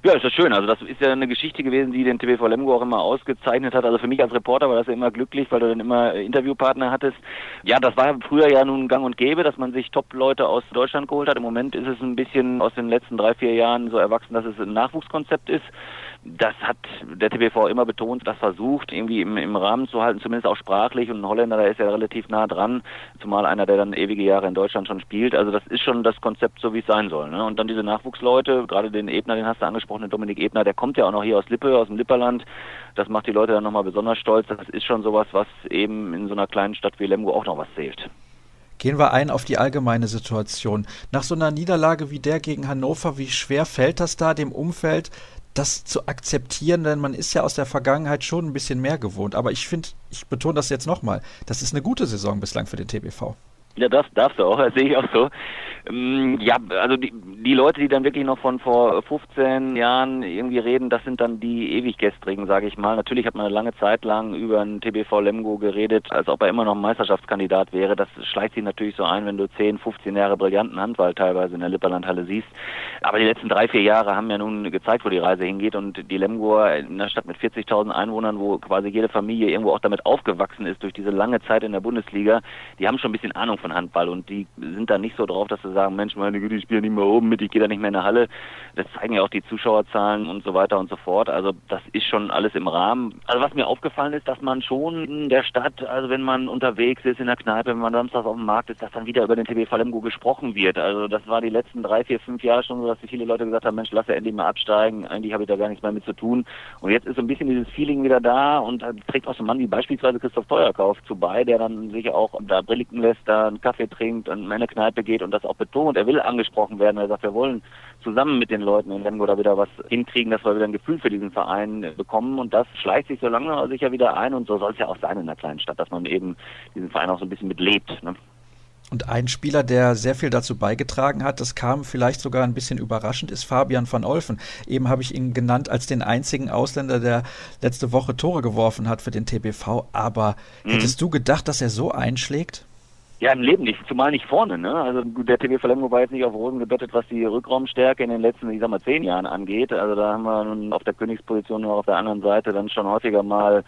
Ja, ist das schön. Also das ist ja eine Geschichte gewesen, die den TBV Lemgo auch immer ausgezeichnet hat. Also für mich als Reporter war das ja immer glücklich, weil du dann immer Interviewpartner hattest. Ja, das war früher ja nun gang und gäbe, dass man sich Top-Leute aus Deutschland geholt hat. Im Moment ist es ein bisschen aus den letzten drei, vier Jahren so erwachsen, dass es ein Nachwuchskonzept ist das hat der TBV immer betont, das versucht, irgendwie im, im Rahmen zu halten, zumindest auch sprachlich. Und ein Holländer, der ist ja relativ nah dran, zumal einer, der dann ewige Jahre in Deutschland schon spielt. Also das ist schon das Konzept, so wie es sein soll. Ne? Und dann diese Nachwuchsleute, gerade den Ebner, den hast du angesprochen, angesprochene Dominik Ebner, der kommt ja auch noch hier aus Lippe, aus dem Lipperland. Das macht die Leute dann nochmal besonders stolz. Das ist schon sowas, was eben in so einer kleinen Stadt wie Lemgo auch noch was zählt. Gehen wir ein auf die allgemeine Situation. Nach so einer Niederlage wie der gegen Hannover, wie schwer fällt das da dem Umfeld, das zu akzeptieren, denn man ist ja aus der Vergangenheit schon ein bisschen mehr gewohnt. Aber ich finde, ich betone das jetzt nochmal, das ist eine gute Saison bislang für den TBV. Ja, das darfst du auch, das sehe ich auch so. Ähm, ja, also die, die Leute, die dann wirklich noch von vor 15 Jahren irgendwie reden, das sind dann die Ewiggestrigen, sage ich mal. Natürlich hat man eine lange Zeit lang über einen TBV Lemgo geredet, als ob er immer noch ein Meisterschaftskandidat wäre. Das schleicht sich natürlich so ein, wenn du 10, 15 Jahre brillanten Handball teilweise in der Lipperlandhalle siehst. Aber die letzten drei, vier Jahre haben ja nun gezeigt, wo die Reise hingeht und die Lemgoer in einer Stadt mit 40.000 Einwohnern, wo quasi jede Familie irgendwo auch damit aufgewachsen ist durch diese lange Zeit in der Bundesliga, die haben schon ein bisschen Ahnung von Handball und die sind da nicht so drauf, dass sie sagen, Mensch, meine Güte, ich spiele nicht mehr oben mit, ich gehe da nicht mehr in der Halle. Das zeigen ja auch die Zuschauerzahlen und so weiter und so fort. Also das ist schon alles im Rahmen. Also was mir aufgefallen ist, dass man schon in der Stadt, also wenn man unterwegs ist in der Kneipe, wenn man samstags auf dem Markt ist, dass dann wieder über den TB Falemgo gesprochen wird. Also das war die letzten drei, vier, fünf Jahre schon so, dass viele Leute gesagt haben, Mensch, lass ja endlich mal absteigen, eigentlich habe ich da gar nichts mehr mit zu tun. Und jetzt ist so ein bisschen dieses Feeling wieder da und da trägt auch so ein Mann wie beispielsweise Christoph Teuerkauf zu bei, der dann sich auch da brilligen lässt, da einen Kaffee trinkt und in eine Kneipe geht und das auch betont. Er will angesprochen werden. Er sagt, wir wollen zusammen mit den Leuten in Lemgo da wieder was hinkriegen, dass wir wieder ein Gefühl für diesen Verein bekommen. Und das schleicht sich so langsam sicher wieder ein. Und so soll es ja auch sein in einer kleinen Stadt, dass man eben diesen Verein auch so ein bisschen mitlebt. Ne? Und ein Spieler, der sehr viel dazu beigetragen hat, das kam vielleicht sogar ein bisschen überraschend, ist Fabian van Olfen. Eben habe ich ihn genannt als den einzigen Ausländer, der letzte Woche Tore geworfen hat für den TBV. Aber mhm. hättest du gedacht, dass er so einschlägt? Ja, im Leben nicht, zumal nicht vorne. Ne? Also der TV Verlängerung war jetzt nicht auf Rosen gebettet, was die Rückraumstärke in den letzten, ich sag mal, zehn Jahren angeht. Also da haben wir nun auf der Königsposition nur auf der anderen Seite dann schon häufiger mal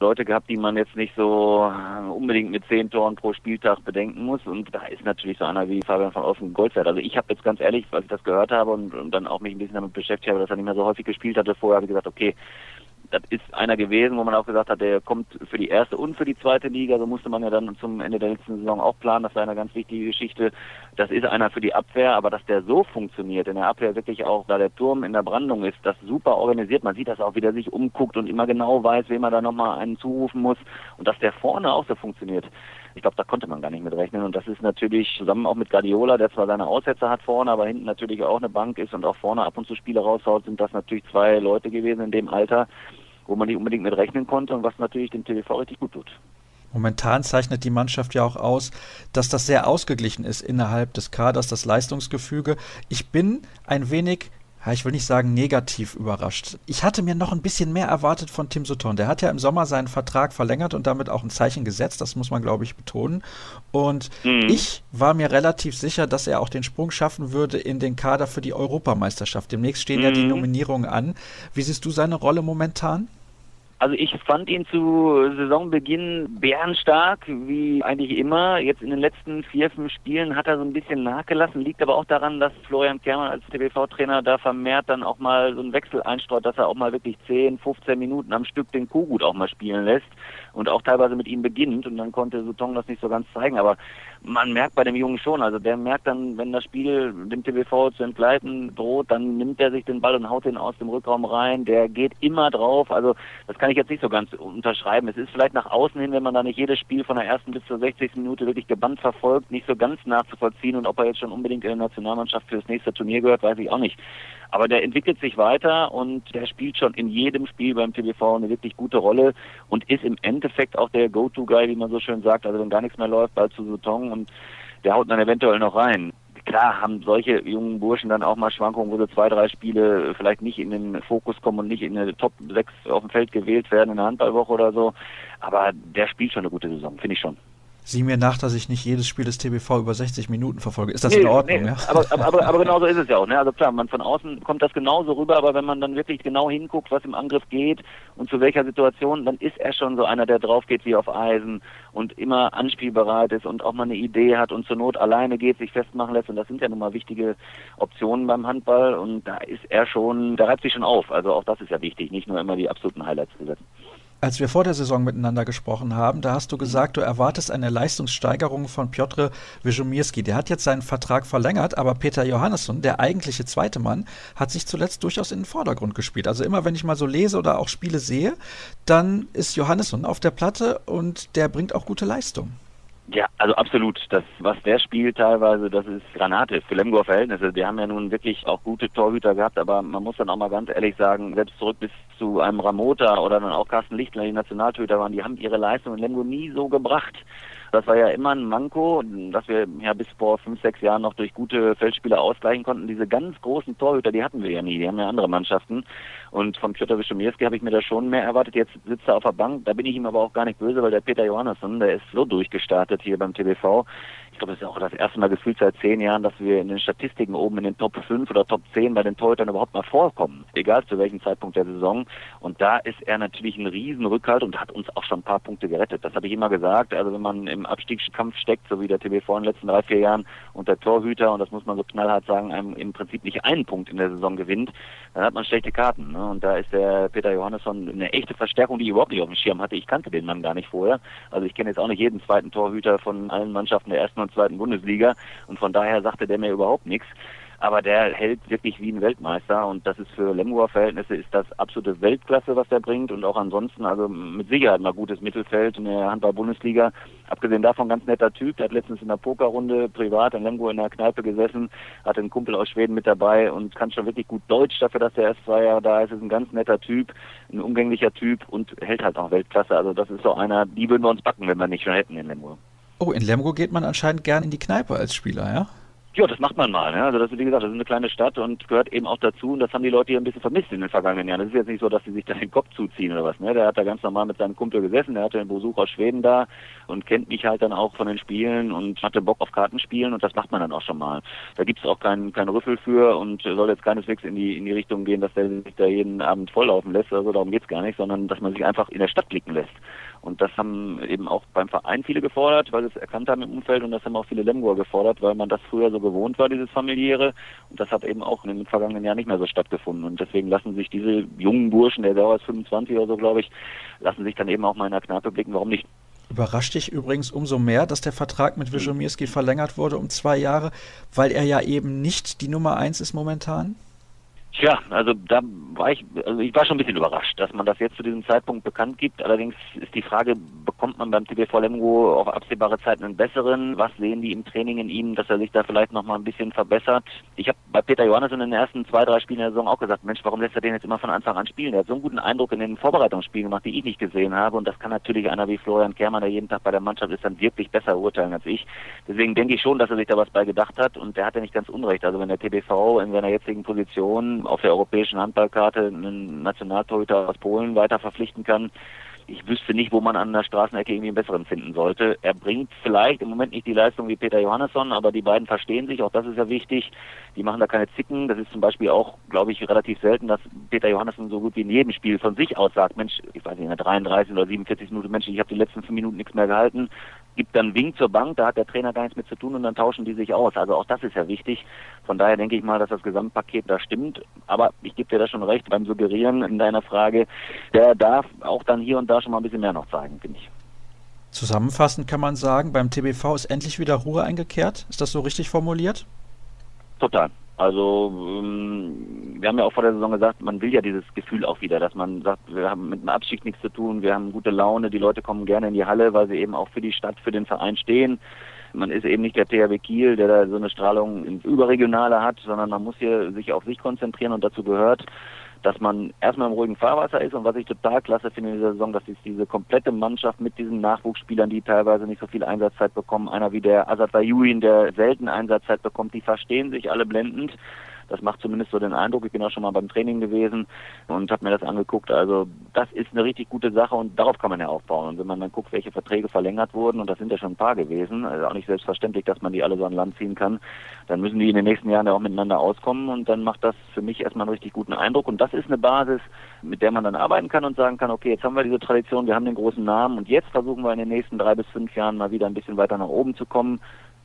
Leute gehabt, die man jetzt nicht so unbedingt mit zehn Toren pro Spieltag bedenken muss. Und da ist natürlich so einer wie Fabian von Offen Gold wert. Also ich habe jetzt ganz ehrlich, als ich das gehört habe und, und dann auch mich ein bisschen damit beschäftigt habe, dass er nicht mehr so häufig gespielt hatte vorher, habe ich gesagt, okay, das ist einer gewesen, wo man auch gesagt hat, der kommt für die erste und für die zweite Liga. So musste man ja dann zum Ende der letzten Saison auch planen. Das war eine ganz wichtige Geschichte. Das ist einer für die Abwehr, aber dass der so funktioniert, in der Abwehr wirklich auch, da der Turm in der Brandung ist, das super organisiert. Man sieht das auch, wie der sich umguckt und immer genau weiß, wem er da nochmal einen zurufen muss. Und dass der vorne auch so funktioniert. Ich glaube, da konnte man gar nicht mit rechnen. Und das ist natürlich zusammen auch mit Guardiola, der zwar seine Aussätze hat vorne, aber hinten natürlich auch eine Bank ist und auch vorne ab und zu Spiele raushaut, sind das natürlich zwei Leute gewesen in dem Alter, wo man nicht unbedingt mit rechnen konnte und was natürlich dem TV richtig gut tut. Momentan zeichnet die Mannschaft ja auch aus, dass das sehr ausgeglichen ist innerhalb des Kaders, das Leistungsgefüge. Ich bin ein wenig ich will nicht sagen negativ überrascht. Ich hatte mir noch ein bisschen mehr erwartet von Tim Sutton. Der hat ja im Sommer seinen Vertrag verlängert und damit auch ein Zeichen gesetzt, das muss man, glaube ich, betonen. Und mhm. ich war mir relativ sicher, dass er auch den Sprung schaffen würde in den Kader für die Europameisterschaft. Demnächst stehen mhm. ja die mhm. Nominierungen an. Wie siehst du seine Rolle momentan? Also ich fand ihn zu Saisonbeginn bärenstark, wie eigentlich immer. Jetzt in den letzten vier, fünf Spielen hat er so ein bisschen nachgelassen, liegt aber auch daran, dass Florian Kermann als TBV-Trainer da vermehrt dann auch mal so einen Wechsel einstreut, dass er auch mal wirklich 10, 15 Minuten am Stück den Kuhgut auch mal spielen lässt und auch teilweise mit ihm beginnt. Und dann konnte Sutong das nicht so ganz zeigen, aber man merkt bei dem Jungen schon, also der merkt dann, wenn das Spiel dem TBV zu entgleiten droht, dann nimmt er sich den Ball und haut ihn aus dem Rückraum rein, der geht immer drauf, also das kann ich jetzt nicht so ganz unterschreiben. Es ist vielleicht nach außen hin, wenn man da nicht jedes Spiel von der ersten bis zur 60. Minute wirklich gebannt verfolgt, nicht so ganz nachzuvollziehen und ob er jetzt schon unbedingt in der Nationalmannschaft für das nächste Turnier gehört, weiß ich auch nicht. Aber der entwickelt sich weiter und der spielt schon in jedem Spiel beim TBV eine wirklich gute Rolle und ist im Endeffekt auch der Go-To-Guy, wie man so schön sagt. Also wenn gar nichts mehr läuft, bald zu Und der haut dann eventuell noch rein. Klar haben solche jungen Burschen dann auch mal Schwankungen, wo sie zwei, drei Spiele vielleicht nicht in den Fokus kommen und nicht in eine Top 6 auf dem Feld gewählt werden in der Handballwoche oder so. Aber der spielt schon eine gute Saison, finde ich schon sieh mir nach, dass ich nicht jedes Spiel des TBV über 60 Minuten verfolge. Ist das nee, in Ordnung? Nee, ja? aber, aber, aber genauso ist es ja auch. Ne? Also klar, man von außen kommt das genauso rüber, aber wenn man dann wirklich genau hinguckt, was im Angriff geht und zu welcher Situation, dann ist er schon so einer, der drauf geht wie auf Eisen und immer anspielbereit ist und auch mal eine Idee hat und zur Not alleine geht, sich festmachen lässt. Und das sind ja nun mal wichtige Optionen beim Handball und da ist er schon, da reibt sich schon auf. Also auch das ist ja wichtig, nicht nur immer die absoluten Highlights zu setzen. Als wir vor der Saison miteinander gesprochen haben, da hast du gesagt, du erwartest eine Leistungssteigerung von Piotr Wyżumirski. Der hat jetzt seinen Vertrag verlängert, aber Peter Johannesson, der eigentliche zweite Mann, hat sich zuletzt durchaus in den Vordergrund gespielt. Also immer, wenn ich mal so lese oder auch Spiele sehe, dann ist Johannesson auf der Platte und der bringt auch gute Leistung. Ja, also absolut. Das, was der spielt teilweise, das ist Granate für Lemgoer Verhältnisse. Die haben ja nun wirklich auch gute Torhüter gehabt, aber man muss dann auch mal ganz ehrlich sagen, selbst zurück bis zu einem Ramota oder dann auch Carsten Lichtler, die Nationaltöter waren, die haben ihre Leistung in Lemgo nie so gebracht. Das war ja immer ein Manko, dass wir ja bis vor fünf, sechs Jahren noch durch gute Feldspieler ausgleichen konnten. Diese ganz großen Torhüter, die hatten wir ja nie. Die haben ja andere Mannschaften. Und von Piotr Wischomirski habe ich mir da schon mehr erwartet. Jetzt sitzt er auf der Bank. Da bin ich ihm aber auch gar nicht böse, weil der Peter Johannesson, der ist so durchgestartet hier beim TBV glaube, es ist auch das erste Mal gefühlt seit zehn Jahren, dass wir in den Statistiken oben in den Top 5 oder Top 10 bei den Torhütern überhaupt mal vorkommen, egal zu welchem Zeitpunkt der Saison. Und da ist er natürlich ein Riesenrückhalt und hat uns auch schon ein paar Punkte gerettet. Das habe ich immer gesagt. Also wenn man im Abstiegskampf steckt, so wie der TBV in den letzten drei, vier Jahren und der Torhüter, und das muss man so knallhart sagen, einem im Prinzip nicht einen Punkt in der Saison gewinnt, dann hat man schlechte Karten. Ne? Und da ist der Peter Johannesson eine echte Verstärkung, die ich überhaupt nicht auf dem Schirm hatte. Ich kannte den Mann gar nicht vorher. Also ich kenne jetzt auch nicht jeden zweiten Torhüter von allen Mannschaften der ersten und zweiten Bundesliga und von daher sagte der mir überhaupt nichts aber der hält wirklich wie ein Weltmeister und das ist für Lemgoer Verhältnisse ist das absolute Weltklasse, was er bringt und auch ansonsten also mit Sicherheit mal gutes Mittelfeld in der Handball-Bundesliga. Abgesehen davon ganz netter Typ, der hat letztens in der Pokerrunde privat in Lemgo in der Kneipe gesessen, hatte einen Kumpel aus Schweden mit dabei und kann schon wirklich gut Deutsch dafür, dass er erst zwei Jahre da ist. Ist ein ganz netter Typ, ein umgänglicher Typ und hält halt auch Weltklasse. Also das ist so einer, die würden wir uns backen, wenn wir nicht schon hätten in Lemgo. Oh, in Lemgo geht man anscheinend gern in die Kneipe als Spieler, ja? Ja, das macht man mal. Ne? Also das ist, wie gesagt, das ist eine kleine Stadt und gehört eben auch dazu. Und das haben die Leute hier ein bisschen vermisst in den vergangenen Jahren. Das ist jetzt nicht so, dass sie sich da den Kopf zuziehen oder was. Ne? Der hat da ganz normal mit seinem Kumpel gesessen. Der hatte einen Besuch aus Schweden da und kennt mich halt dann auch von den Spielen und hatte Bock auf Kartenspielen und das macht man dann auch schon mal. Da gibt's auch keinen keinen Rüffel für und soll jetzt keineswegs in die in die Richtung gehen, dass der sich da jeden Abend volllaufen lässt. Also darum geht's gar nicht, sondern dass man sich einfach in der Stadt blicken lässt. Und das haben eben auch beim Verein viele gefordert, weil sie es erkannt haben im Umfeld und das haben auch viele Lemgoer gefordert, weil man das früher so gewohnt war, dieses familiäre. Und das hat eben auch in den vergangenen Jahren nicht mehr so stattgefunden. Und deswegen lassen sich diese jungen Burschen, der dauert 25 oder so, glaube ich, lassen sich dann eben auch mal in der Kneipe blicken. Warum nicht? Überrascht dich übrigens umso mehr, dass der Vertrag mit Wischomirski verlängert wurde um zwei Jahre, weil er ja eben nicht die Nummer eins ist momentan? Tja, also da war ich, also ich war schon ein bisschen überrascht, dass man das jetzt zu diesem Zeitpunkt bekannt gibt. Allerdings ist die Frage, bekommt man beim TBV Lemgo auf absehbare Zeit einen besseren? Was sehen die im Training in ihm, dass er sich da vielleicht noch mal ein bisschen verbessert? Ich habe bei Peter Johannes in den ersten zwei, drei Spielen der Saison auch gesagt, Mensch, warum lässt er den jetzt immer von Anfang an spielen? Der hat so einen guten Eindruck in den Vorbereitungsspielen gemacht, die ich nicht gesehen habe. Und das kann natürlich einer wie Florian Kermann, der jeden Tag bei der Mannschaft ist, dann wirklich besser urteilen als ich. Deswegen denke ich schon, dass er sich da was bei gedacht hat. Und der hat ja nicht ganz unrecht. Also wenn der TBV in seiner jetzigen Position auf der europäischen Handballkarte einen Nationaltorhüter aus Polen weiter verpflichten kann. Ich wüsste nicht, wo man an der Straßenecke irgendwie einen besseren finden sollte. Er bringt vielleicht im Moment nicht die Leistung wie Peter Johannesson, aber die beiden verstehen sich, auch das ist ja wichtig. Die machen da keine Zicken. Das ist zum Beispiel auch, glaube ich, relativ selten, dass Peter Johannesson so gut wie in jedem Spiel von sich aus sagt, Mensch, ich weiß nicht, in der 33 oder 47 Minuten, Mensch, ich habe die letzten fünf Minuten nichts mehr gehalten gibt dann Wink zur Bank, da hat der Trainer gar nichts mit zu tun und dann tauschen die sich aus. Also auch das ist ja wichtig. Von daher denke ich mal, dass das Gesamtpaket da stimmt. Aber ich gebe dir da schon recht beim Suggerieren in deiner Frage, der darf auch dann hier und da schon mal ein bisschen mehr noch zeigen, finde ich. Zusammenfassend kann man sagen, beim TBV ist endlich wieder Ruhe eingekehrt. Ist das so richtig formuliert? Total. Also ähm, wir haben ja auch vor der Saison gesagt, man will ja dieses Gefühl auch wieder, dass man sagt, wir haben mit dem Abstieg nichts zu tun, wir haben gute Laune, die Leute kommen gerne in die Halle, weil sie eben auch für die Stadt, für den Verein stehen. Man ist eben nicht der THW Kiel, der da so eine Strahlung ins Überregionale hat, sondern man muss hier sich auf sich konzentrieren und dazu gehört, dass man erstmal im ruhigen Fahrwasser ist und was ich total klasse finde in dieser Saison, dass diese komplette Mannschaft mit diesen Nachwuchsspielern, die teilweise nicht so viel Einsatzzeit bekommen, einer wie der Azad Bayouin, der selten Einsatzzeit bekommt, die verstehen sich alle blendend. Das macht zumindest so den Eindruck. Ich bin auch schon mal beim Training gewesen und habe mir das angeguckt. Also das ist eine richtig gute Sache und darauf kann man ja aufbauen. Und wenn man dann guckt, welche Verträge verlängert wurden, und das sind ja schon ein paar gewesen, also auch nicht selbstverständlich, dass man die alle so an Land ziehen kann, dann müssen die in den nächsten Jahren ja auch miteinander auskommen und dann macht das für mich erstmal einen richtig guten Eindruck. Und das ist eine Basis, mit der man dann arbeiten kann und sagen kann, okay, jetzt haben wir diese Tradition, wir haben den großen Namen und jetzt versuchen wir in den nächsten drei bis fünf Jahren mal wieder ein bisschen weiter nach oben zu kommen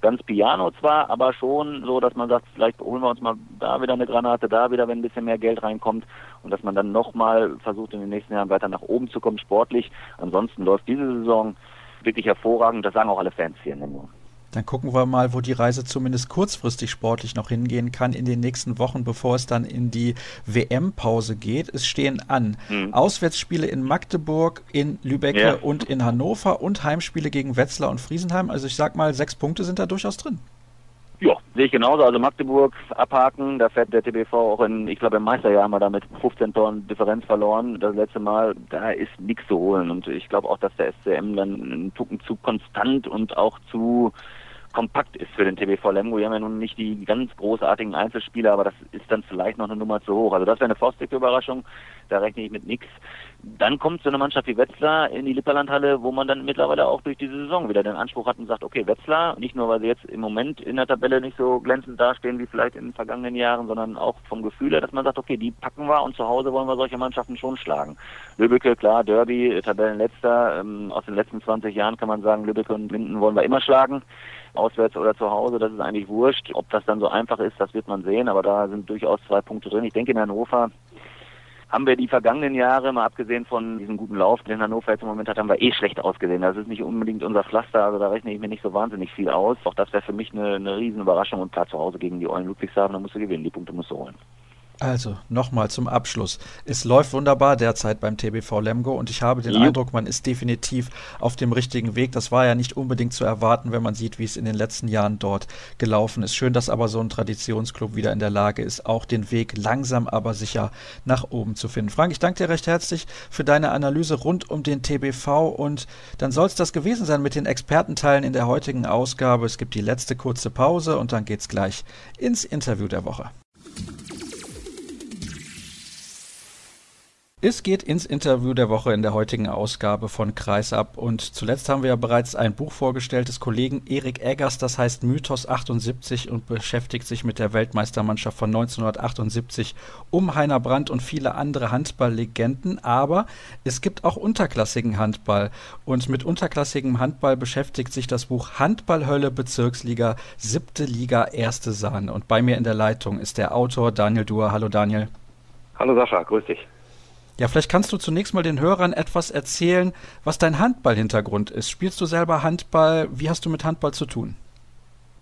ganz piano zwar, aber schon so, dass man sagt, vielleicht holen wir uns mal da wieder eine Granate, da wieder, wenn ein bisschen mehr Geld reinkommt und dass man dann nochmal versucht, in den nächsten Jahren weiter nach oben zu kommen, sportlich. Ansonsten läuft diese Saison wirklich hervorragend, das sagen auch alle Fans hier in Lemgo. Dann gucken wir mal, wo die Reise zumindest kurzfristig sportlich noch hingehen kann in den nächsten Wochen, bevor es dann in die WM-Pause geht. Es stehen an mhm. Auswärtsspiele in Magdeburg, in Lübeck ja. und in Hannover und Heimspiele gegen Wetzlar und Friesenheim. Also ich sag mal, sechs Punkte sind da durchaus drin. Ja, sehe ich genauso. Also Magdeburg abhaken, da fährt der TBV auch in, ich glaube im Meisterjahr mal damit 15 Toren Differenz verloren. Das letzte Mal, da ist nichts zu holen. Und ich glaube auch, dass der SCM dann einen Tucken zu konstant und auch zu kompakt ist für den TBV Lemgo. Wir haben ja nun nicht die ganz großartigen Einzelspieler, aber das ist dann vielleicht noch eine Nummer zu hoch. Also das wäre eine faustige Überraschung, da rechne ich mit nichts. Dann kommt so eine Mannschaft wie Wetzlar in die Lipperlandhalle, wo man dann mittlerweile auch durch diese Saison wieder den Anspruch hat und sagt, okay, Wetzlar, nicht nur, weil sie jetzt im Moment in der Tabelle nicht so glänzend dastehen wie vielleicht in den vergangenen Jahren, sondern auch vom Gefühl her, dass man sagt, okay, die packen wir und zu Hause wollen wir solche Mannschaften schon schlagen. Lübbecke, klar, Derby, Tabellenletzter, ähm, aus den letzten 20 Jahren kann man sagen, Lübbecke und Linden wollen wir immer schlagen auswärts oder zu Hause, das ist eigentlich wurscht. Ob das dann so einfach ist, das wird man sehen, aber da sind durchaus zwei Punkte drin. Ich denke, in Hannover haben wir die vergangenen Jahre, mal abgesehen von diesem guten Lauf, den Hannover jetzt im Moment hat, haben wir eh schlecht ausgesehen. Das ist nicht unbedingt unser Pflaster, also da rechne ich mir nicht so wahnsinnig viel aus. Auch das wäre für mich eine, eine riesen Überraschung und klar zu Hause gegen die Eulen Ludwigshafen, da musst du gewinnen, die Punkte musst du holen. Also, nochmal zum Abschluss. Es läuft wunderbar derzeit beim TBV Lemgo und ich habe den ja. Eindruck, man ist definitiv auf dem richtigen Weg. Das war ja nicht unbedingt zu erwarten, wenn man sieht, wie es in den letzten Jahren dort gelaufen ist. Schön, dass aber so ein Traditionsclub wieder in der Lage ist, auch den Weg langsam aber sicher nach oben zu finden. Frank, ich danke dir recht herzlich für deine Analyse rund um den TBV und dann soll es das gewesen sein mit den Expertenteilen in der heutigen Ausgabe. Es gibt die letzte kurze Pause und dann geht es gleich ins Interview der Woche. Es geht ins Interview der Woche in der heutigen Ausgabe von Kreisab und zuletzt haben wir ja bereits ein Buch vorgestellt des Kollegen Erik Eggers, das heißt Mythos 78 und beschäftigt sich mit der Weltmeistermannschaft von 1978 um Heiner Brandt und viele andere Handballlegenden, aber es gibt auch unterklassigen Handball und mit unterklassigem Handball beschäftigt sich das Buch Handballhölle Bezirksliga, siebte Liga, erste Sahne und bei mir in der Leitung ist der Autor Daniel Duhr. Hallo Daniel. Hallo Sascha, grüß dich. Ja, vielleicht kannst du zunächst mal den Hörern etwas erzählen, was dein Handballhintergrund ist. Spielst du selber Handball? Wie hast du mit Handball zu tun?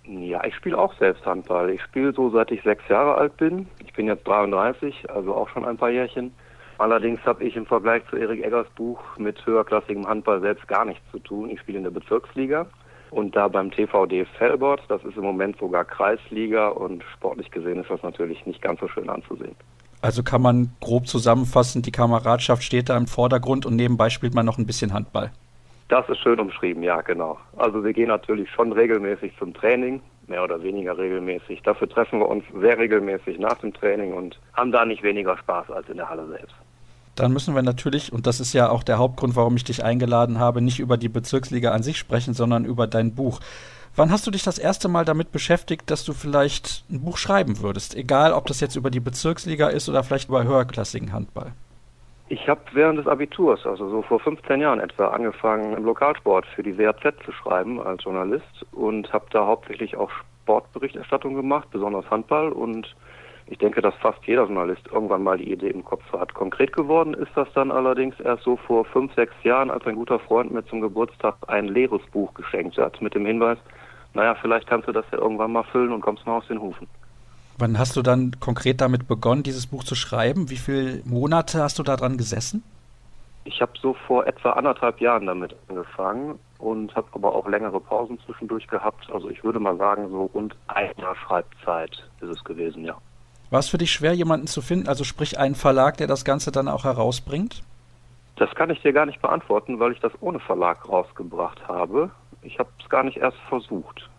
Ja, ich spiele auch selbst Handball. Ich spiele so seit ich sechs Jahre alt bin. Ich bin jetzt 33, also auch schon ein paar Jährchen. Allerdings habe ich im Vergleich zu Erik Eggers Buch mit höherklassigem Handball selbst gar nichts zu tun. Ich spiele in der Bezirksliga und da beim TVD Fellbord, das ist im Moment sogar Kreisliga und sportlich gesehen ist das natürlich nicht ganz so schön anzusehen. Also kann man grob zusammenfassen, die Kameradschaft steht da im Vordergrund und nebenbei spielt man noch ein bisschen Handball. Das ist schön umschrieben, ja, genau. Also wir gehen natürlich schon regelmäßig zum Training, mehr oder weniger regelmäßig. Dafür treffen wir uns sehr regelmäßig nach dem Training und haben da nicht weniger Spaß als in der Halle selbst. Dann müssen wir natürlich, und das ist ja auch der Hauptgrund, warum ich dich eingeladen habe, nicht über die Bezirksliga an sich sprechen, sondern über dein Buch. Wann hast du dich das erste Mal damit beschäftigt, dass du vielleicht ein Buch schreiben würdest? Egal, ob das jetzt über die Bezirksliga ist oder vielleicht über höherklassigen Handball. Ich habe während des Abiturs, also so vor 15 Jahren etwa, angefangen im Lokalsport für die WAZ zu schreiben als Journalist und habe da hauptsächlich auch Sportberichterstattung gemacht, besonders Handball und ich denke, dass fast jeder Journalist irgendwann mal die Idee im Kopf hat. Konkret geworden ist das dann allerdings erst so vor fünf, sechs Jahren, als ein guter Freund mir zum Geburtstag ein leeres Buch geschenkt hat mit dem Hinweis, naja, vielleicht kannst du das ja irgendwann mal füllen und kommst mal aus den Hufen. Wann hast du dann konkret damit begonnen, dieses Buch zu schreiben? Wie viele Monate hast du daran gesessen? Ich habe so vor etwa anderthalb Jahren damit angefangen und habe aber auch längere Pausen zwischendurch gehabt. Also ich würde mal sagen, so rund ein Jahr Schreibzeit ist es gewesen, ja. War es für dich schwer, jemanden zu finden, also sprich einen Verlag, der das Ganze dann auch herausbringt? Das kann ich dir gar nicht beantworten, weil ich das ohne Verlag rausgebracht habe. Ich habe es gar nicht erst versucht.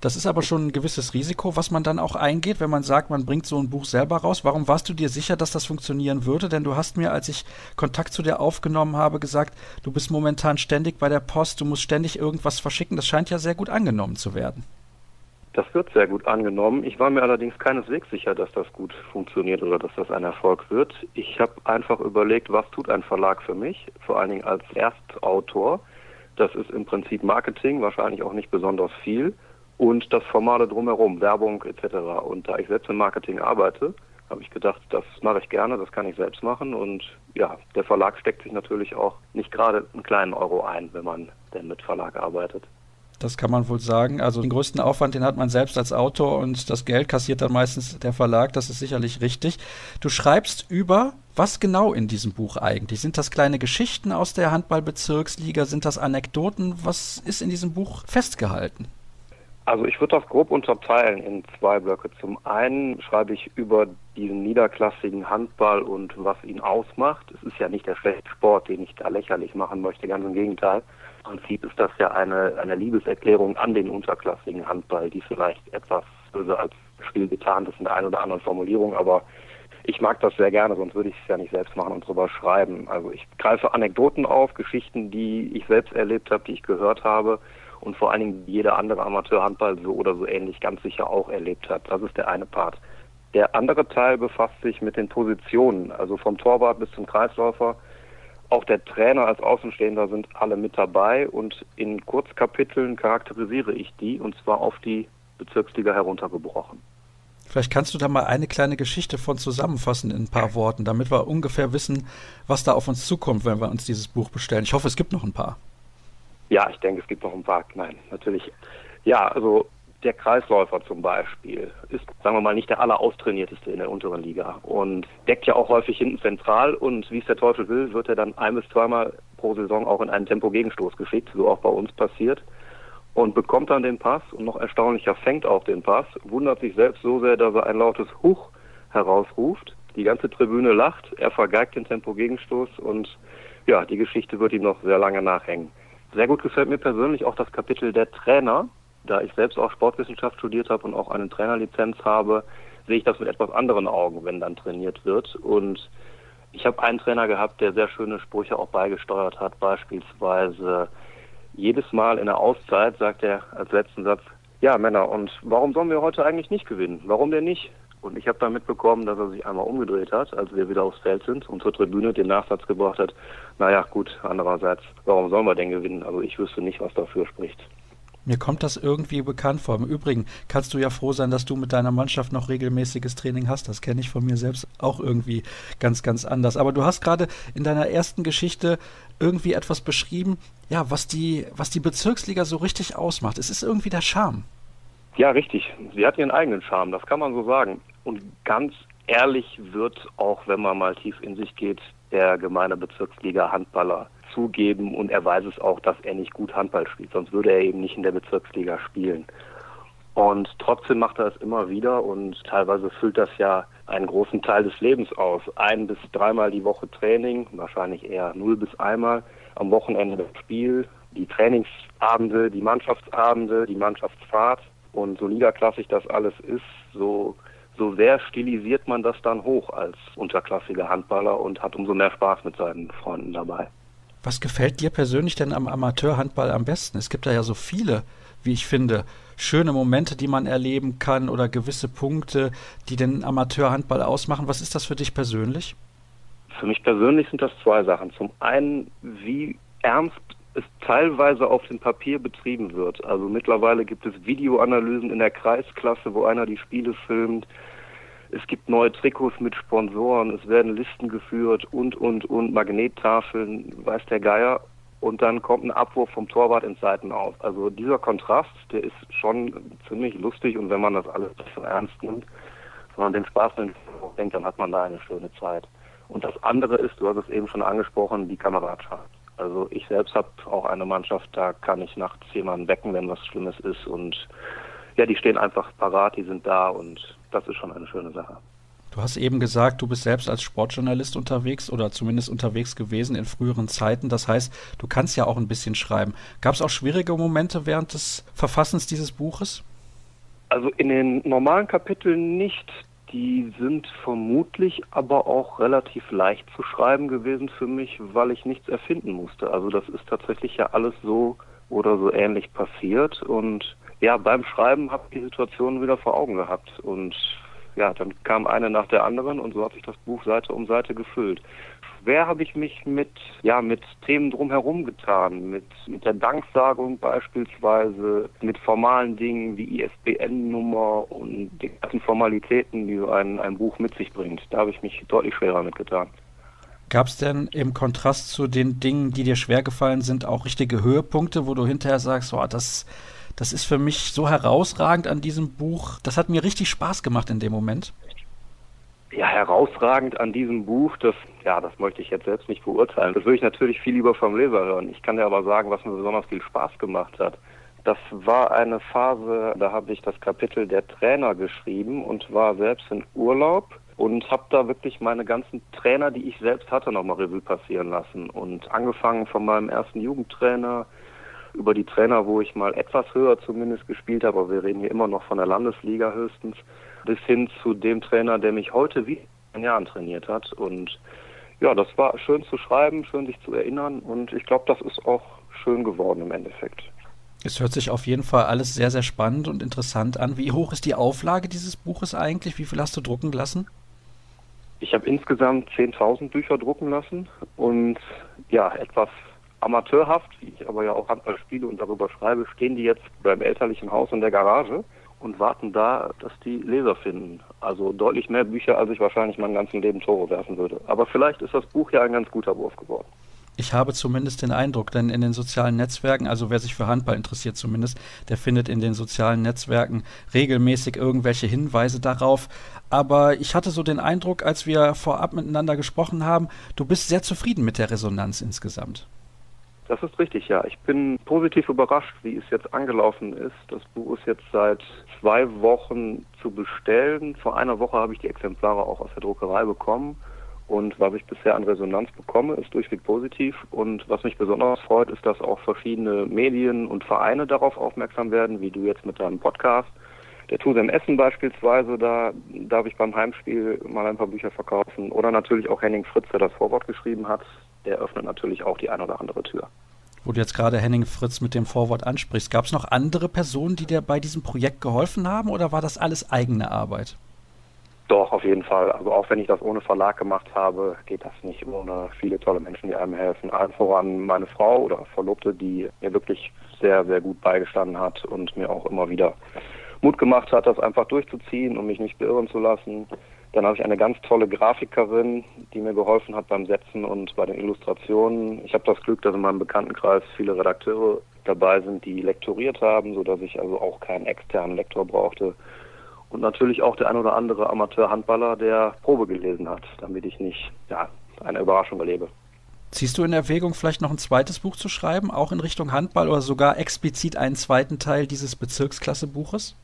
Das ist aber schon ein gewisses Risiko, was man dann auch eingeht, wenn man sagt, man bringt so ein Buch selber raus. Warum warst du dir sicher, dass das funktionieren würde? Denn du hast mir, als ich Kontakt zu dir aufgenommen habe, gesagt, du bist momentan ständig bei der Post, du musst ständig irgendwas verschicken. Das scheint ja sehr gut angenommen zu werden. Das wird sehr gut angenommen. Ich war mir allerdings keineswegs sicher, dass das gut funktioniert oder dass das ein Erfolg wird. Ich habe einfach überlegt, was tut ein Verlag für mich, vor allen Dingen als Erstautor. Das ist im Prinzip Marketing, wahrscheinlich auch nicht besonders viel. und das Formale drumherum, Werbung etc. Und da ich selbst im Marketing arbeite, habe ich gedacht, das mache ich gerne, das kann ich selbst machen. Und ja, der Verlag steckt sich natürlich auch nicht gerade einen kleinen Euro ein, wenn man denn mit Verlag arbeitet. Das kann man wohl sagen. Also den größten Aufwand, den hat man selbst als Autor und das Geld kassiert dann meistens der Verlag. Das ist sicherlich richtig. Du schreibst über was genau in diesem Buch eigentlich? Sind das kleine Geschichten aus der Handballbezirksliga? Sind das Anekdoten? Was ist in diesem Buch festgehalten? Also ich würde das grob unterteilen in zwei Blöcke. Zum einen schreibe ich über diesen niederklassigen Handball und was ihn ausmacht. Es ist ja nicht der schlechte Sport, den ich da lächerlich machen möchte, ganz im Gegenteil. Im Prinzip ist das ja eine, eine Liebeserklärung an den unterklassigen Handball, die vielleicht etwas böse als Spiel getan ist in der einen oder anderen Formulierung, aber ich mag das sehr gerne, sonst würde ich es ja nicht selbst machen und drüber schreiben. Also ich greife Anekdoten auf, Geschichten, die ich selbst erlebt habe, die ich gehört habe und vor allen Dingen jeder andere Amateurhandball so oder so ähnlich ganz sicher auch erlebt hat. Das ist der eine Part. Der andere Teil befasst sich mit den Positionen, also vom Torwart bis zum Kreisläufer. Auch der Trainer als Außenstehender sind alle mit dabei und in Kurzkapiteln charakterisiere ich die und zwar auf die Bezirksliga heruntergebrochen. Vielleicht kannst du da mal eine kleine Geschichte von zusammenfassen in ein paar Worten, damit wir ungefähr wissen, was da auf uns zukommt, wenn wir uns dieses Buch bestellen. Ich hoffe, es gibt noch ein paar. Ja, ich denke, es gibt noch ein paar. Nein, natürlich. Ja, also der Kreisläufer zum Beispiel ist, sagen wir mal, nicht der alleraustrainierteste in der unteren Liga und deckt ja auch häufig hinten zentral und wie es der Teufel will, wird er dann ein bis zweimal pro Saison auch in einen Tempo-Gegenstoß geschickt, so auch bei uns passiert und bekommt dann den Pass und noch erstaunlicher fängt auch den Pass, wundert sich selbst so sehr, dass er ein lautes Huch herausruft. Die ganze Tribüne lacht, er vergeigt den Tempo-Gegenstoß und ja, die Geschichte wird ihm noch sehr lange nachhängen. Sehr gut gefällt mir persönlich auch das Kapitel der Trainer. Da ich selbst auch Sportwissenschaft studiert habe und auch eine Trainerlizenz habe, sehe ich das mit etwas anderen Augen, wenn dann trainiert wird. Und ich habe einen Trainer gehabt, der sehr schöne Sprüche auch beigesteuert hat, beispielsweise jedes Mal in der Auszeit sagt er als letzten Satz, ja Männer, und warum sollen wir heute eigentlich nicht gewinnen? Warum denn nicht? Und ich habe dann mitbekommen, dass er sich einmal umgedreht hat, als wir wieder aufs Feld sind und zur Tribüne den Nachsatz gebracht hat, naja gut, andererseits, warum sollen wir denn gewinnen? Also ich wüsste nicht, was dafür spricht. Mir kommt das irgendwie bekannt vor. Im Übrigen kannst du ja froh sein, dass du mit deiner Mannschaft noch regelmäßiges Training hast. Das kenne ich von mir selbst auch irgendwie ganz, ganz anders. Aber du hast gerade in deiner ersten Geschichte irgendwie etwas beschrieben, ja, was die, was die Bezirksliga so richtig ausmacht. Es ist irgendwie der Charme. Ja, richtig. Sie hat ihren eigenen Charme, das kann man so sagen. Und ganz ehrlich wird auch, wenn man mal tief in sich geht, der gemeine Bezirksliga Handballer zugeben und er weiß es auch, dass er nicht gut Handball spielt, sonst würde er eben nicht in der Bezirksliga spielen. Und trotzdem macht er es immer wieder und teilweise füllt das ja einen großen Teil des Lebens aus. Ein bis dreimal die Woche Training, wahrscheinlich eher null bis einmal, am Wochenende das Spiel, die Trainingsabende, die Mannschaftsabende, die Mannschaftsfahrt. Und so niederklassig das alles ist, so, so sehr stilisiert man das dann hoch als unterklassiger Handballer und hat umso mehr Spaß mit seinen Freunden dabei. Was gefällt dir persönlich denn am Amateurhandball am besten? Es gibt da ja so viele, wie ich finde, schöne Momente, die man erleben kann oder gewisse Punkte, die den Amateurhandball ausmachen. Was ist das für dich persönlich? Für mich persönlich sind das zwei Sachen. Zum einen, wie ernst es teilweise auf dem Papier betrieben wird. Also mittlerweile gibt es Videoanalysen in der Kreisklasse, wo einer die Spiele filmt es gibt neue Trikots mit Sponsoren, es werden Listen geführt und, und, und, Magnettafeln, weiß der Geier. Und dann kommt ein Abwurf vom Torwart ins Seitenaus. Also dieser Kontrast, der ist schon ziemlich lustig und wenn man das alles so ernst nimmt, sondern den Spaß denkt, dann hat man da eine schöne Zeit. Und das andere ist, du hast es eben schon angesprochen, die Kameradschaft. Also ich selbst habe auch eine Mannschaft, da kann ich nachts jemanden wecken, wenn was Schlimmes ist und ja, die stehen einfach parat, die sind da und das ist schon eine schöne Sache. Du hast eben gesagt, du bist selbst als Sportjournalist unterwegs oder zumindest unterwegs gewesen in früheren Zeiten. Das heißt, du kannst ja auch ein bisschen schreiben. Gab es auch schwierige Momente während des Verfassens dieses Buches? Also in den normalen Kapiteln nicht. Die sind vermutlich aber auch relativ leicht zu schreiben gewesen für mich, weil ich nichts erfinden musste. Also das ist tatsächlich ja alles so oder so ähnlich passiert und ja, beim Schreiben habe ich die Situation wieder vor Augen gehabt und ja, dann kam eine nach der anderen und so hat sich das Buch Seite um Seite gefüllt. Schwer habe ich mich mit, ja, mit Themen drumherum getan, mit, mit der Danksagung beispielsweise, mit formalen Dingen wie ISBN-Nummer und den ganzen Formalitäten, die so ein, ein Buch mit sich bringt. Da habe ich mich deutlich schwerer mitgetan. Gab es denn im Kontrast zu den Dingen, die dir schwer gefallen sind, auch richtige Höhepunkte, wo du hinterher sagst, oh, das, das ist für mich so herausragend an diesem Buch, das hat mir richtig Spaß gemacht in dem Moment? Ja, herausragend an diesem Buch, das, ja, das möchte ich jetzt selbst nicht beurteilen. Das würde ich natürlich viel lieber vom Leser hören. Ich kann dir aber sagen, was mir besonders viel Spaß gemacht hat. Das war eine Phase, da habe ich das Kapitel der Trainer geschrieben und war selbst in Urlaub und habe da wirklich meine ganzen Trainer, die ich selbst hatte, nochmal Revue passieren lassen. Und angefangen von meinem ersten Jugendtrainer über die Trainer, wo ich mal etwas höher zumindest gespielt habe, aber wir reden hier immer noch von der Landesliga höchstens, bis hin zu dem Trainer, der mich heute wie ein Jahr trainiert hat. Und ja, das war schön zu schreiben, schön sich zu erinnern und ich glaube, das ist auch schön geworden im Endeffekt. Es hört sich auf jeden Fall alles sehr, sehr spannend und interessant an. Wie hoch ist die Auflage dieses Buches eigentlich? Wie viel hast du drucken lassen? Ich habe insgesamt 10.000 Bücher drucken lassen und ja, etwas amateurhaft, wie ich aber ja auch Handball spiele und darüber schreibe, stehen die jetzt beim elterlichen Haus in der Garage und warten da, dass die Leser finden. Also deutlich mehr Bücher, als ich wahrscheinlich mein ganzes Leben Tore werfen würde. Aber vielleicht ist das Buch ja ein ganz guter Wurf geworden. Ich habe zumindest den Eindruck, denn in den sozialen Netzwerken, also wer sich für Handball interessiert zumindest, der findet in den sozialen Netzwerken regelmäßig irgendwelche Hinweise darauf. Aber ich hatte so den Eindruck, als wir vorab miteinander gesprochen haben, du bist sehr zufrieden mit der Resonanz insgesamt. Das ist richtig, ja. Ich bin positiv überrascht, wie es jetzt angelaufen ist. Das Buch ist jetzt seit zwei Wochen zu bestellen. Vor einer Woche habe ich die Exemplare auch aus der Druckerei bekommen. Und was ich bisher an Resonanz bekomme, ist durchweg positiv. Und was mich besonders freut, ist, dass auch verschiedene Medien und Vereine darauf aufmerksam werden, wie du jetzt mit deinem Podcast. Der Tusem Essen beispielsweise, da darf ich beim Heimspiel mal ein paar Bücher verkaufen. Oder natürlich auch Henning Fritz, der das Vorwort geschrieben hat. Der öffnet natürlich auch die eine oder andere Tür. Wo du jetzt gerade Henning Fritz mit dem Vorwort ansprichst, gab es noch andere Personen, die dir bei diesem Projekt geholfen haben oder war das alles eigene Arbeit? Doch, auf jeden Fall. Also auch wenn ich das ohne Verlag gemacht habe, geht das nicht ohne viele tolle Menschen, die einem helfen. Allen voran meine Frau oder Verlobte, die mir wirklich sehr, sehr gut beigestanden hat und mir auch immer wieder Mut gemacht hat, das einfach durchzuziehen und mich nicht beirren zu lassen. Dann habe ich eine ganz tolle Grafikerin, die mir geholfen hat beim Setzen und bei den Illustrationen. Ich habe das Glück, dass in meinem Bekanntenkreis viele Redakteure dabei sind, die lektoriert haben, sodass ich also auch keinen externen Lektor brauchte und natürlich auch der ein oder andere Amateur-Handballer, der Probe gelesen hat, damit ich nicht ja, eine Überraschung erlebe. Ziehst du in Erwägung, vielleicht noch ein zweites Buch zu schreiben, auch in Richtung Handball oder sogar explizit einen zweiten Teil dieses Bezirksklasse-Buches?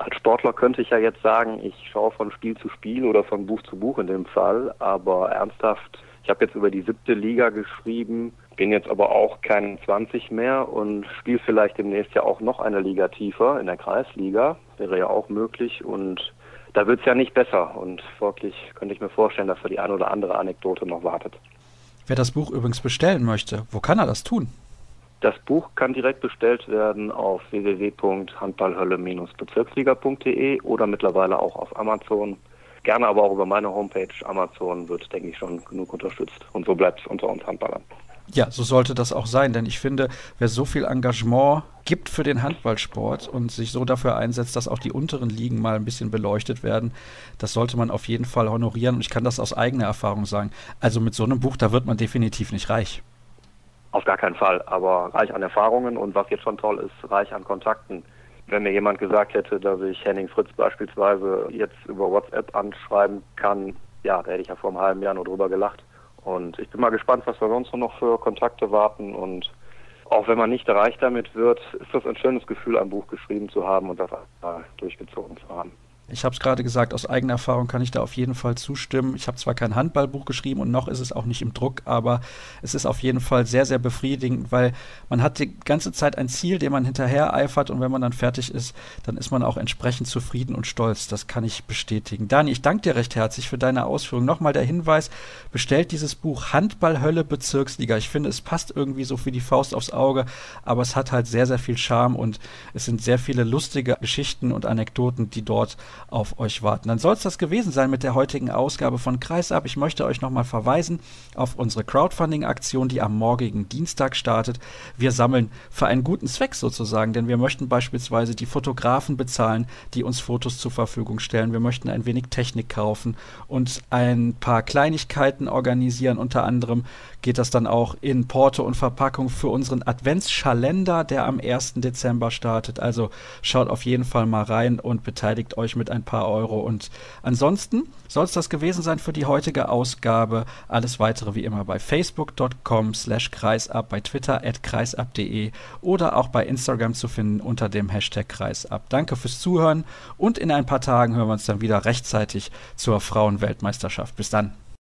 Als Sportler könnte ich ja jetzt sagen, ich schaue von Spiel zu Spiel oder von Buch zu Buch in dem Fall, aber ernsthaft, ich habe jetzt über die siebte Liga geschrieben, bin jetzt aber auch kein 20 mehr und spiele vielleicht demnächst ja auch noch eine Liga tiefer in der Kreisliga. Wäre ja auch möglich und da wird es ja nicht besser und folglich könnte ich mir vorstellen, dass da die eine oder andere Anekdote noch wartet. Wer das Buch übrigens bestellen möchte, wo kann er das tun? Das Buch kann direkt bestellt werden auf www.handballhölle-bezirksliga.de oder mittlerweile auch auf Amazon. Gerne aber auch über meine Homepage. Amazon wird, denke ich, schon genug unterstützt. Und so bleibt es unter uns Handballern. Ja, so sollte das auch sein, denn ich finde, wer so viel Engagement gibt für den Handballsport und sich so dafür einsetzt, dass auch die unteren Ligen mal ein bisschen beleuchtet werden, das sollte man auf jeden Fall honorieren und ich kann das aus eigener Erfahrung sagen. Also mit so einem Buch, da wird man definitiv nicht reich. Auf gar keinen Fall, aber reich an Erfahrungen und was jetzt schon toll ist, reich an Kontakten. Wenn mir jemand gesagt hätte, dass ich Henning Fritz beispielsweise jetzt über WhatsApp anschreiben kann, ja, da hätte ich ja vor einem halben Jahr nur drüber gelacht. Und ich bin mal gespannt, was wir sonst noch für Kontakte warten. Und auch wenn man nicht erreicht damit wird, ist das ein schönes Gefühl, ein Buch geschrieben zu haben und das durchgezogen zu haben. Ich habe es gerade gesagt, aus eigener Erfahrung kann ich da auf jeden Fall zustimmen. Ich habe zwar kein Handballbuch geschrieben und noch ist es auch nicht im Druck, aber es ist auf jeden Fall sehr, sehr befriedigend, weil man hat die ganze Zeit ein Ziel, dem man hinterher eifert und wenn man dann fertig ist, dann ist man auch entsprechend zufrieden und stolz. Das kann ich bestätigen. Dani, ich danke dir recht herzlich für deine Ausführung. Nochmal der Hinweis, bestellt dieses Buch Handballhölle Bezirksliga. Ich finde, es passt irgendwie so für die Faust aufs Auge, aber es hat halt sehr, sehr viel Charme und es sind sehr viele lustige Geschichten und Anekdoten, die dort auf euch warten. Dann soll es das gewesen sein mit der heutigen Ausgabe von Kreisab. Ich möchte euch nochmal verweisen auf unsere Crowdfunding-Aktion, die am morgigen Dienstag startet. Wir sammeln für einen guten Zweck sozusagen, denn wir möchten beispielsweise die Fotografen bezahlen, die uns Fotos zur Verfügung stellen. Wir möchten ein wenig Technik kaufen und ein paar Kleinigkeiten organisieren. Unter anderem geht das dann auch in Porto und Verpackung für unseren Adventsschalender, der am 1. Dezember startet. Also schaut auf jeden Fall mal rein und beteiligt euch ein paar Euro. Und ansonsten soll es das gewesen sein für die heutige Ausgabe. Alles weitere wie immer bei facebook.com slash kreisab, bei Twitter at kreisab.de oder auch bei Instagram zu finden unter dem Hashtag kreisab. Danke fürs Zuhören und in ein paar Tagen hören wir uns dann wieder rechtzeitig zur Frauenweltmeisterschaft. Bis dann.